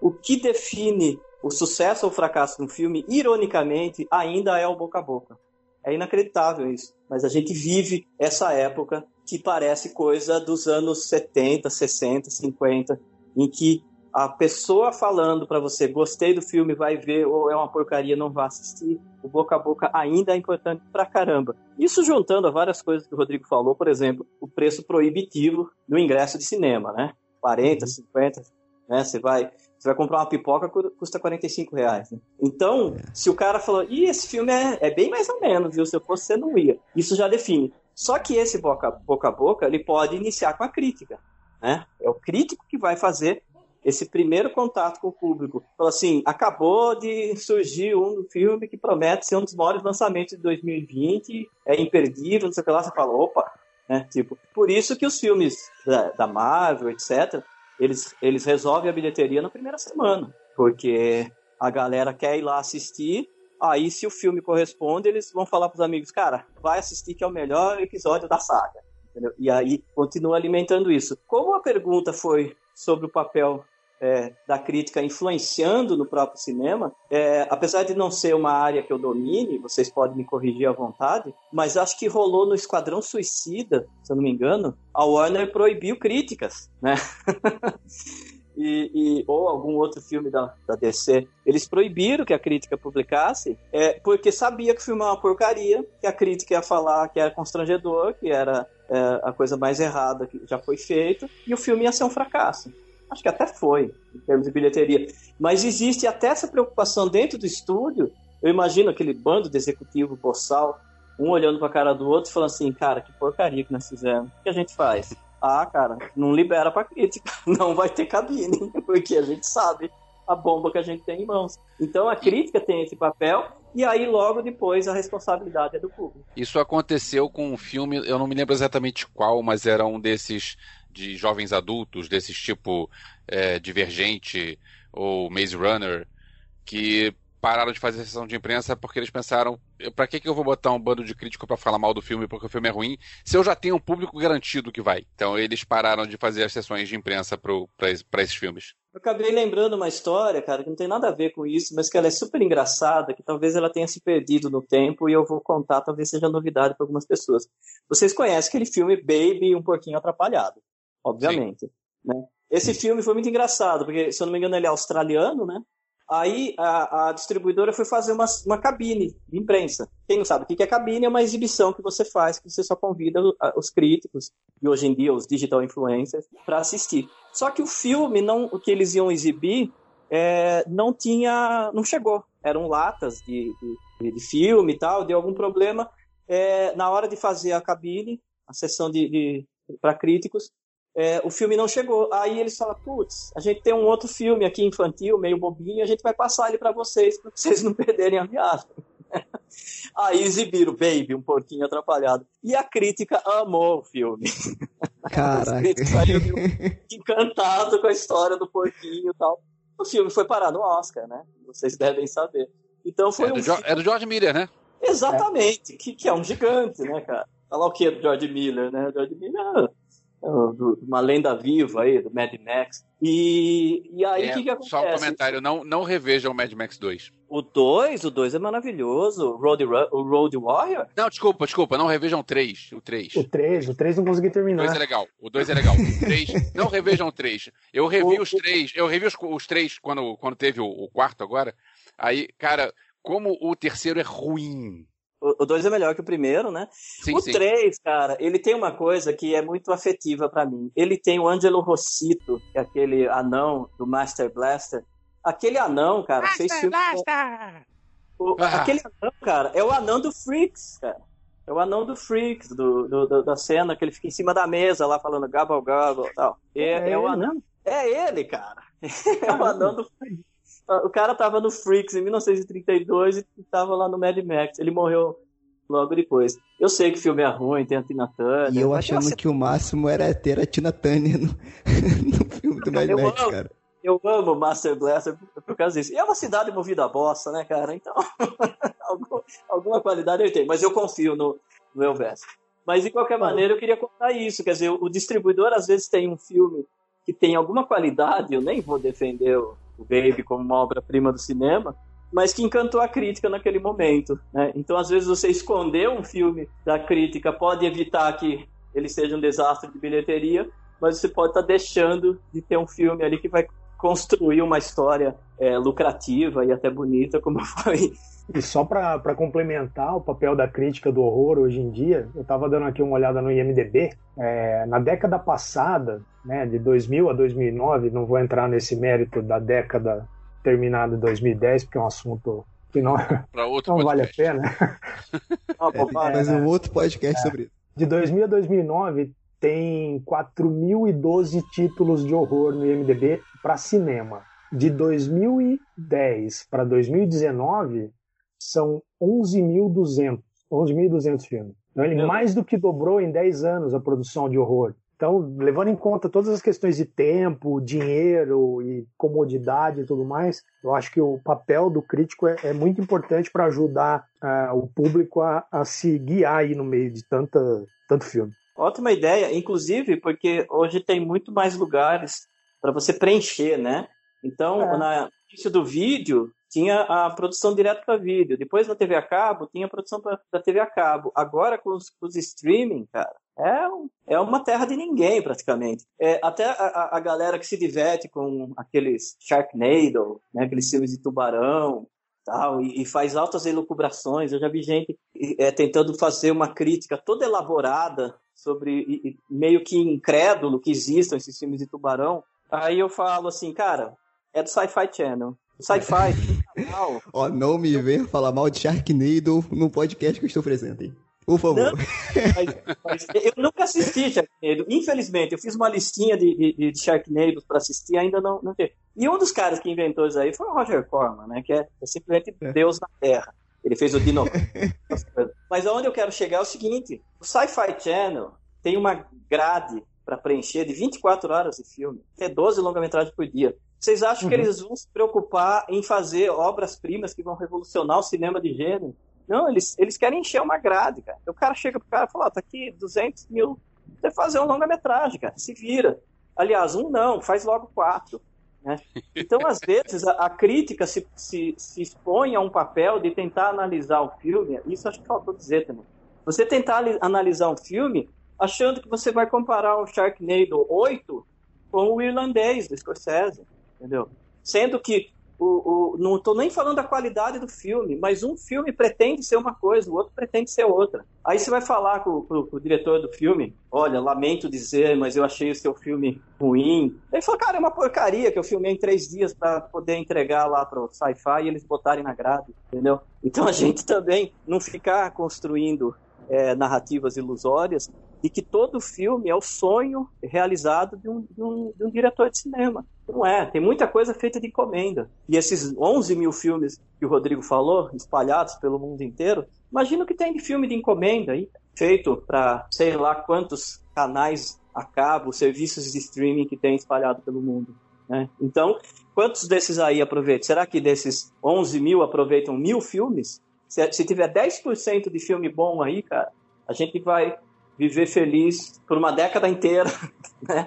o que define o sucesso ou fracasso de um filme, ironicamente, ainda é o boca a boca. É inacreditável isso. Mas a gente vive essa época que parece coisa dos anos 70, 60, 50, em que a pessoa falando para você, gostei do filme, vai ver, ou é uma porcaria, não vai assistir, o boca a boca ainda é importante pra caramba. Isso juntando a várias coisas que o Rodrigo falou, por exemplo, o preço proibitivo do ingresso de cinema, né? 40, 50, uhum. né? Você vai, Você vai comprar uma pipoca, custa 45 reais. Né? Então, é. se o cara falou, ih, esse filme é, é bem mais ou menos, viu? Se eu fosse, você não ia. Isso já define. Só que esse boca, boca a boca, ele pode iniciar com a crítica. Né? É o crítico que vai fazer esse primeiro contato com o público. Falou assim, acabou de surgir um filme que promete ser um dos maiores lançamentos de 2020, é imperdível, não sei o que lá. Você fala, opa, né? Tipo, por isso que os filmes da, da Marvel, etc., eles, eles resolvem a bilheteria na primeira semana, porque a galera quer ir lá assistir, aí se o filme corresponde, eles vão falar para os amigos, cara, vai assistir que é o melhor episódio da saga. Entendeu? E aí continua alimentando isso. Como a pergunta foi sobre o papel é, da crítica influenciando no próprio cinema, é, apesar de não ser uma área que eu domine, vocês podem me corrigir à vontade, mas acho que rolou no Esquadrão Suicida, se eu não me engano, a Warner proibiu críticas, né? E, e, ou algum outro filme da, da DC, eles proibiram que a crítica publicasse, é, porque sabia que o filme é uma porcaria, que a crítica ia falar que era constrangedor, que era é, a coisa mais errada que já foi feita, e o filme ia ser um fracasso. Acho que até foi, em termos de bilheteria. Mas existe até essa preocupação dentro do estúdio. Eu imagino aquele bando de executivo boçal, um olhando para a cara do outro e falando assim: cara, que porcaria que nós fizemos. O que a gente faz? Ah, cara, não libera para crítica. Não vai ter cabine, porque a gente sabe a bomba que a gente tem em mãos. Então a crítica tem esse papel e aí logo depois a responsabilidade é do público. Isso aconteceu com um filme, eu não me lembro exatamente qual, mas era um desses de jovens adultos, desses tipo é, Divergente ou Maze Runner, que pararam de fazer sessão de imprensa porque eles pensaram: para que, que eu vou botar um bando de crítico para falar mal do filme porque o filme é ruim, se eu já tenho um público garantido que vai? Então eles pararam de fazer as sessões de imprensa para esses filmes. Eu acabei lembrando uma história, cara, que não tem nada a ver com isso, mas que ela é super engraçada, que talvez ela tenha se perdido no tempo e eu vou contar, talvez seja novidade para algumas pessoas. Vocês conhecem aquele filme Baby um Porquinho Atrapalhado? Obviamente. Né? Esse filme foi muito engraçado, porque, se eu não me engano, ele é australiano, né? Aí a, a distribuidora foi fazer uma, uma cabine de imprensa. Quem não sabe o que é cabine? É uma exibição que você faz, que você só convida os críticos, e hoje em dia os digital influencers, para assistir. Só que o filme, não, o que eles iam exibir, é, não tinha. não chegou. Eram latas de, de, de filme e tal, deu algum problema. É, na hora de fazer a cabine, a sessão de, de para críticos, é, o filme não chegou. Aí eles falam, putz, a gente tem um outro filme aqui infantil, meio bobinho, a gente vai passar ele para vocês, para vocês não perderem a viagem. Aí exibiram Baby, um porquinho atrapalhado. E a crítica amou o filme. Caraca. encantado com a história do porquinho e tal. O filme foi parar no Oscar, né? Vocês devem saber. Então foi é um. Do filme... É do George Miller, né? Exatamente, é. Que, que é um gigante, né, cara? Falar o que do George Miller, né? George Miller uma lenda viva aí, do Mad Max. E, e aí o é, que, que acontece? Só um comentário, não, não revejam o Mad Max 2. O 2, o 2 é maravilhoso. Road, o Road Warrior? Não, desculpa, desculpa, não revejam o 3. O 3. O 3, o 3 não consegui terminar. O 2 é legal. O 2 é legal. O 3, não revejam o 3. Eu revi o, os 3, eu revi os, os 3 quando, quando teve o, o quarto agora. Aí, cara, como o terceiro é ruim. O 2 é melhor que o primeiro, né? Sim, o 3, cara, ele tem uma coisa que é muito afetiva para mim. Ele tem o Angelo Rossito, que é aquele anão do Master Blaster. Aquele anão, cara, Master fez filme. Blaster! O, ah. Aquele anão, cara, é o anão do Freaks, cara. É o anão do Freaks, do, do, do, da cena que ele fica em cima da mesa lá falando gabble gabble e tal. É, é, é o anão. É ele, cara. É o anão do Freaks. O cara tava no Freaks em 1932 e tava lá no Mad Max. Ele morreu logo depois. Eu sei que o filme é ruim, tem a Tina Turner. E eu achando que o máximo era ter a Tina Turner no, no filme do Mad eu Max, amo, cara. Eu amo Master Blaster por, por causa disso. E é uma cidade movida a bosta, né, cara? Então, alguma qualidade ele tem. Mas eu confio no, no Elvis. Mas, de qualquer maneira, eu queria contar isso. Quer dizer, o distribuidor às vezes tem um filme que tem alguma qualidade, eu nem vou defender o o Baby como uma obra-prima do cinema, mas que encantou a crítica naquele momento. Né? Então, às vezes, você esconder um filme da crítica pode evitar que ele seja um desastre de bilheteria, mas você pode estar tá deixando de ter um filme ali que vai construir uma história é, lucrativa e até bonita, como foi. E só para complementar o papel da crítica do horror hoje em dia, eu estava dando aqui uma olhada no IMDB. É, na década passada, né, de 2000 a 2009, não vou entrar nesse mérito da década terminada em 2010, porque é um assunto que não, outro não vale a pena. Pô, vai, Mas né? um outro podcast sobre isso. De 2000 a 2009 tem 4.012 títulos de horror no IMDb para cinema. De 2010 para 2019 são 11.200 11.200 filmes. Então, ele mais do que dobrou em 10 anos a produção de horror. Então, levando em conta todas as questões de tempo, dinheiro e comodidade e tudo mais, eu acho que o papel do crítico é, é muito importante para ajudar ah, o público a, a se guiar aí no meio de tanta, tanto filme. Ótima ideia, inclusive porque hoje tem muito mais lugares para você preencher, né? Então, É. na no início do vídeo, tinha a produção direto para vídeo. Depois na TV a cabo, tinha a produção para TV a cabo. Agora com os, com os streaming, cara, é, é uma terra de ninguém praticamente. É, até a, a- galera que se diverte com aqueles Sharknado, né, aqueles filmes de tubarão, tal, e, e faz altas elucubrações. Eu já vi gente é, tentando fazer uma crítica toda elaborada sobre e- e meio que incrédulo que existam esses filmes de tubarão. Aí eu falo assim, cara, é do Sci-Fi Channel. Sci-Fi. Ó, não me ver falar mal de Sharknado no podcast que eu estou presente? Por favor. Não. Mas, mas eu nunca assisti Sharknado. Infelizmente, eu fiz uma listinha de, de, de Sharknados para assistir ainda não, não teve. E um dos caras que inventou isso aí foi o Roger Corman, né? Que é, é simplesmente É. Deus na Terra. Ele fez o Dino. Mas aonde eu quero chegar é o seguinte: o Sci-Fi Channel tem uma grade para preencher de 24 horas de filme, que é 12 longa-metragens por dia. Vocês acham que Uhum. eles vão se preocupar em fazer obras-primas que vão revolucionar o cinema de gênero? Não, eles, eles querem encher uma grade, cara. O cara chega pro cara e fala, ó, tá aqui 200 mil, você fazer um longa-metragem, cara, se vira. Aliás, um não, faz logo quatro. Né? Então, às vezes, a, a crítica se, se, se expõe a um papel de tentar analisar o filme, isso acho que faltou dizer também. Você tentar ali- analisar um filme achando que você vai comparar o Sharknado 8 com o irlandês do Scorsese, entendeu? Sendo que o, o, não estou nem falando da qualidade do filme, mas um filme pretende ser uma coisa, o outro pretende ser outra. Aí você vai falar com, com- com o diretor do filme, olha, lamento dizer, mas eu achei o seu filme ruim. Ele falou, cara, é uma porcaria que eu filmei em três dias para poder entregar lá para o sci-fi e eles botarem na grade, entendeu? Então a gente também não ficar construindo é, narrativas ilusórias de que todo filme é o sonho realizado de um, de um- de um diretor de cinema. Não é, tem muita coisa feita de encomenda. E esses 11 mil filmes que o Rodrigo falou, espalhados pelo mundo inteiro, imagina o que tem de filme de encomenda aí, feito para sei lá quantos canais a cabo, serviços de streaming que tem espalhado pelo mundo. né? Então, quantos desses aí aproveitam? Será que desses 11 mil aproveitam mil filmes? Se, se tiver 10% de filme bom aí, cara, a gente vai viver feliz por uma década inteira, né?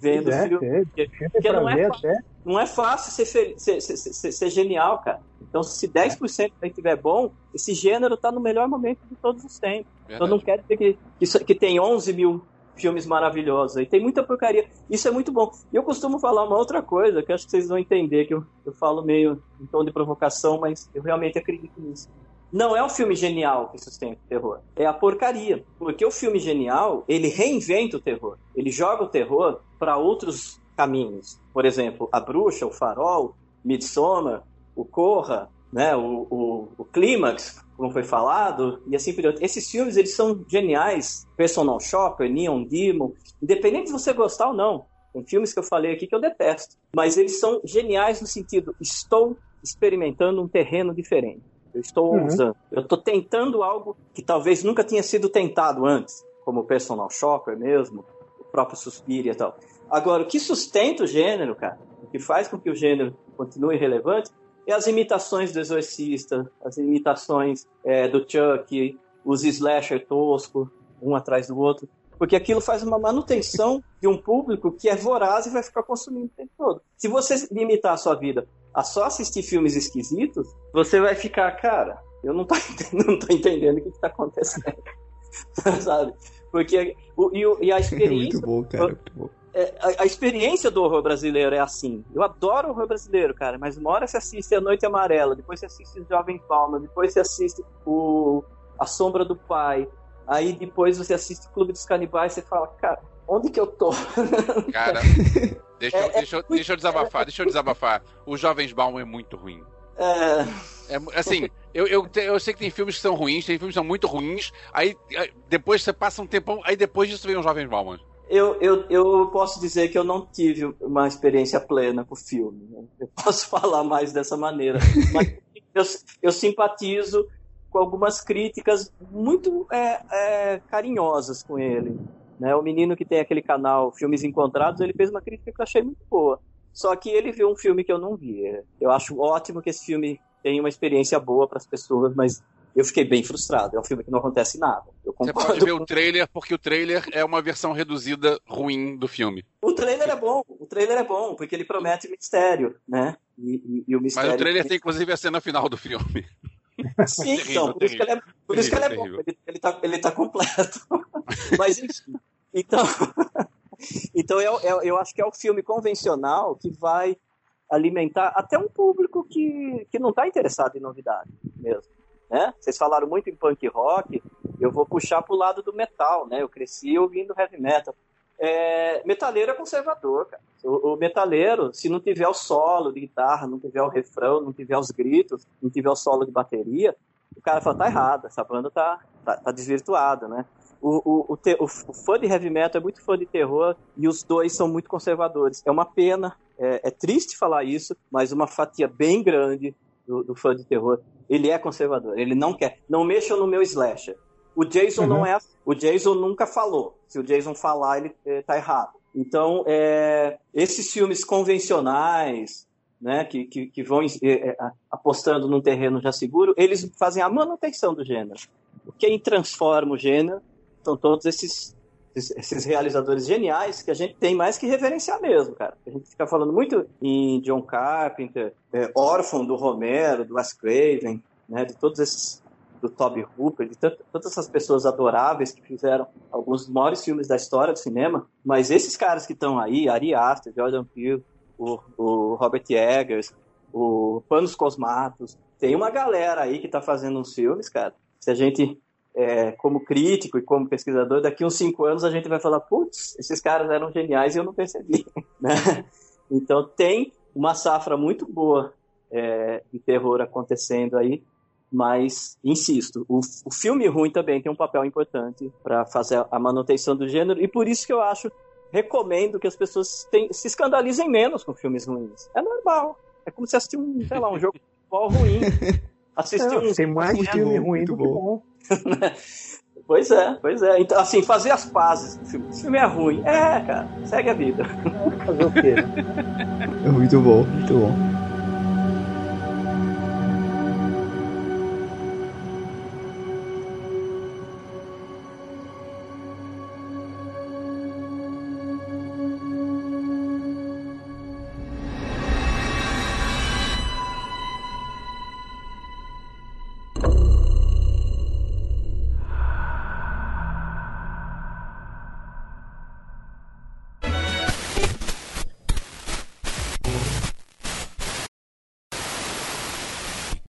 Vendo É, filme. é, Porque- não é até. não é fácil ser, ser, ser- ser- ser genial, cara. Então, se 10% aí tiver bom, esse gênero tá no melhor momento de todos os tempos. Então, não quer dizer que, que, que tem 11 mil filmes maravilhosos aí. Tem muita porcaria. Isso é muito bom. E eu costumo falar uma outra coisa que acho que vocês vão entender, que eu, eu falo meio em tom de provocação, mas eu realmente acredito nisso. Não é o filme genial que sustenta o terror. É a porcaria. Porque o filme genial, ele reinventa o terror. Ele joga o terror para outros caminhos. Por exemplo, A Bruxa, O Farol, Midsommar, O Corra, né, o, o, o Clímax, como foi falado, e assim por diante. Esses filmes, eles são geniais. Personal Shopper, Neon Demon. Independente de você gostar ou não. Tem filmes que eu falei aqui que eu detesto. Mas eles são geniais no sentido, estou experimentando um terreno diferente. Eu estou Uhum. usando. Eu estou tentando algo que talvez nunca tinha sido tentado antes, como o Personal Shopper mesmo, o próprio Suspiria e tal. Agora, o que sustenta o gênero, cara, o que faz com que o gênero continue relevante, é as imitações do Exorcista, as imitações é, do Chuck, os slasher tosco, um atrás do outro, porque aquilo faz uma manutenção de um público que é voraz e vai ficar consumindo o tempo todo. Se você limitar a sua vida a só assistir filmes esquisitos, você vai ficar, cara, eu não tô, entendendo- não tô entendendo o que, que tá acontecendo. Sabe? Porque o, e, e a experiência muito bom, cara. Muito bom. é, a, a experiência do horror brasileiro é assim. Eu adoro o horror brasileiro, cara, mas uma hora você assiste A Noite Amarela, depois você assiste Jovem Palma, depois você assiste o A Sombra do Pai, aí depois você assiste o Clube dos Canibais e você fala, cara, onde que eu tô? Cara, deixa, eu, É- é deixa, eu, muito- deixa eu desabafar, deixa eu desabafar. O Jovens Baum é muito ruim. É, É assim, eu, eu, eu sei que tem filmes que são ruins, tem filmes que são muito ruins, aí depois você passa um tempão, aí depois disso vem um Jovens Bauman. eu, eu, eu posso dizer que eu não tive uma experiência plena com o filme. né? Eu posso falar mais dessa maneira. Mas eu, eu simpatizo com algumas críticas muito é, é, carinhosas com ele. Né? O menino que tem aquele canal Filmes Encontrados, ele fez uma crítica que eu achei muito boa. Só que ele viu um filme que eu não vi. Eu acho ótimo que esse filme tenha uma experiência boa para as pessoas, mas eu fiquei bem frustrado. É um filme que não acontece nada. Eu Você concordo. pode ver o trailer, porque o trailer é uma versão reduzida ruim do filme. O trailer é bom, o trailer é bom, porque ele promete mistério, né? E, e- e o Mas mistério. o trailer tem inclusive a cena final do filme. Sim, terrível, então, por isso que ele é, por isso que ele é Terrível, bom, ele, ele, tá, ele tá completo. Mas enfim. Então, então eu, eu, eu acho que é o filme convencional que vai alimentar até um público que, que não está interessado em novidade mesmo. Né? Vocês falaram muito em punk rock, eu vou puxar pro lado do metal, né? Eu cresci ouvindo heavy metal. É, metaleiro é conservador, cara. O, o metaleiro, se não tiver o solo de guitarra, não tiver o refrão, não tiver os gritos, não tiver o solo de bateria, o cara fala, tá errado, essa banda tá, tá, tá desvirtuada, né? O, o, o, te- o fã de heavy metal é muito fã de terror e os dois são muito conservadores. É uma pena, é, é triste falar isso, mas uma fatia bem grande do, do fã de terror, ele é conservador, ele não quer. Não mexam no meu slasher. O Jason não é. O Jason nunca falou. Se o Jason falar, ele eh, tá errado. Então, é, esses filmes convencionais, né, que, que, que vão eh, eh, apostando num terreno já seguro, eles fazem a manutenção do gênero. Quem transforma o gênero são todos esses, esses, esses realizadores geniais que a gente tem mais que reverenciar mesmo, cara. A gente fica falando muito em John Carpenter, é, órfão do Romero, do Wes Craven, né, de todos esses do Toby Hooper, de tant- tantas essas pessoas adoráveis que fizeram alguns dos maiores filmes da história do cinema, mas esses caras que estão aí, Ari Aster, Jordan Peele, o, o Robert Eggers, o Panos Cosmatos, tem uma galera aí que tá fazendo uns filmes, cara. Se a gente, é, como crítico e como pesquisador, daqui uns cinco anos a gente vai falar, putz, esses caras eram geniais e eu não percebi, né? Então tem uma safra muito boa é, de terror acontecendo aí, mas insisto, o, o filme ruim também tem um papel importante para fazer a manutenção do gênero e por isso que eu acho recomendo que as pessoas tem- se escandalizem menos com filmes ruins. É normal. É como se assistir um, sei lá, um jogo de futebol ruim. Assistir Não, um tem mais filme ruim do que bom. Pois é, pois é. Então, assim, fazer as pazes o filme. Esse filme é ruim. É, cara, segue a vida. Fazer o quê? É muito bom, muito bom.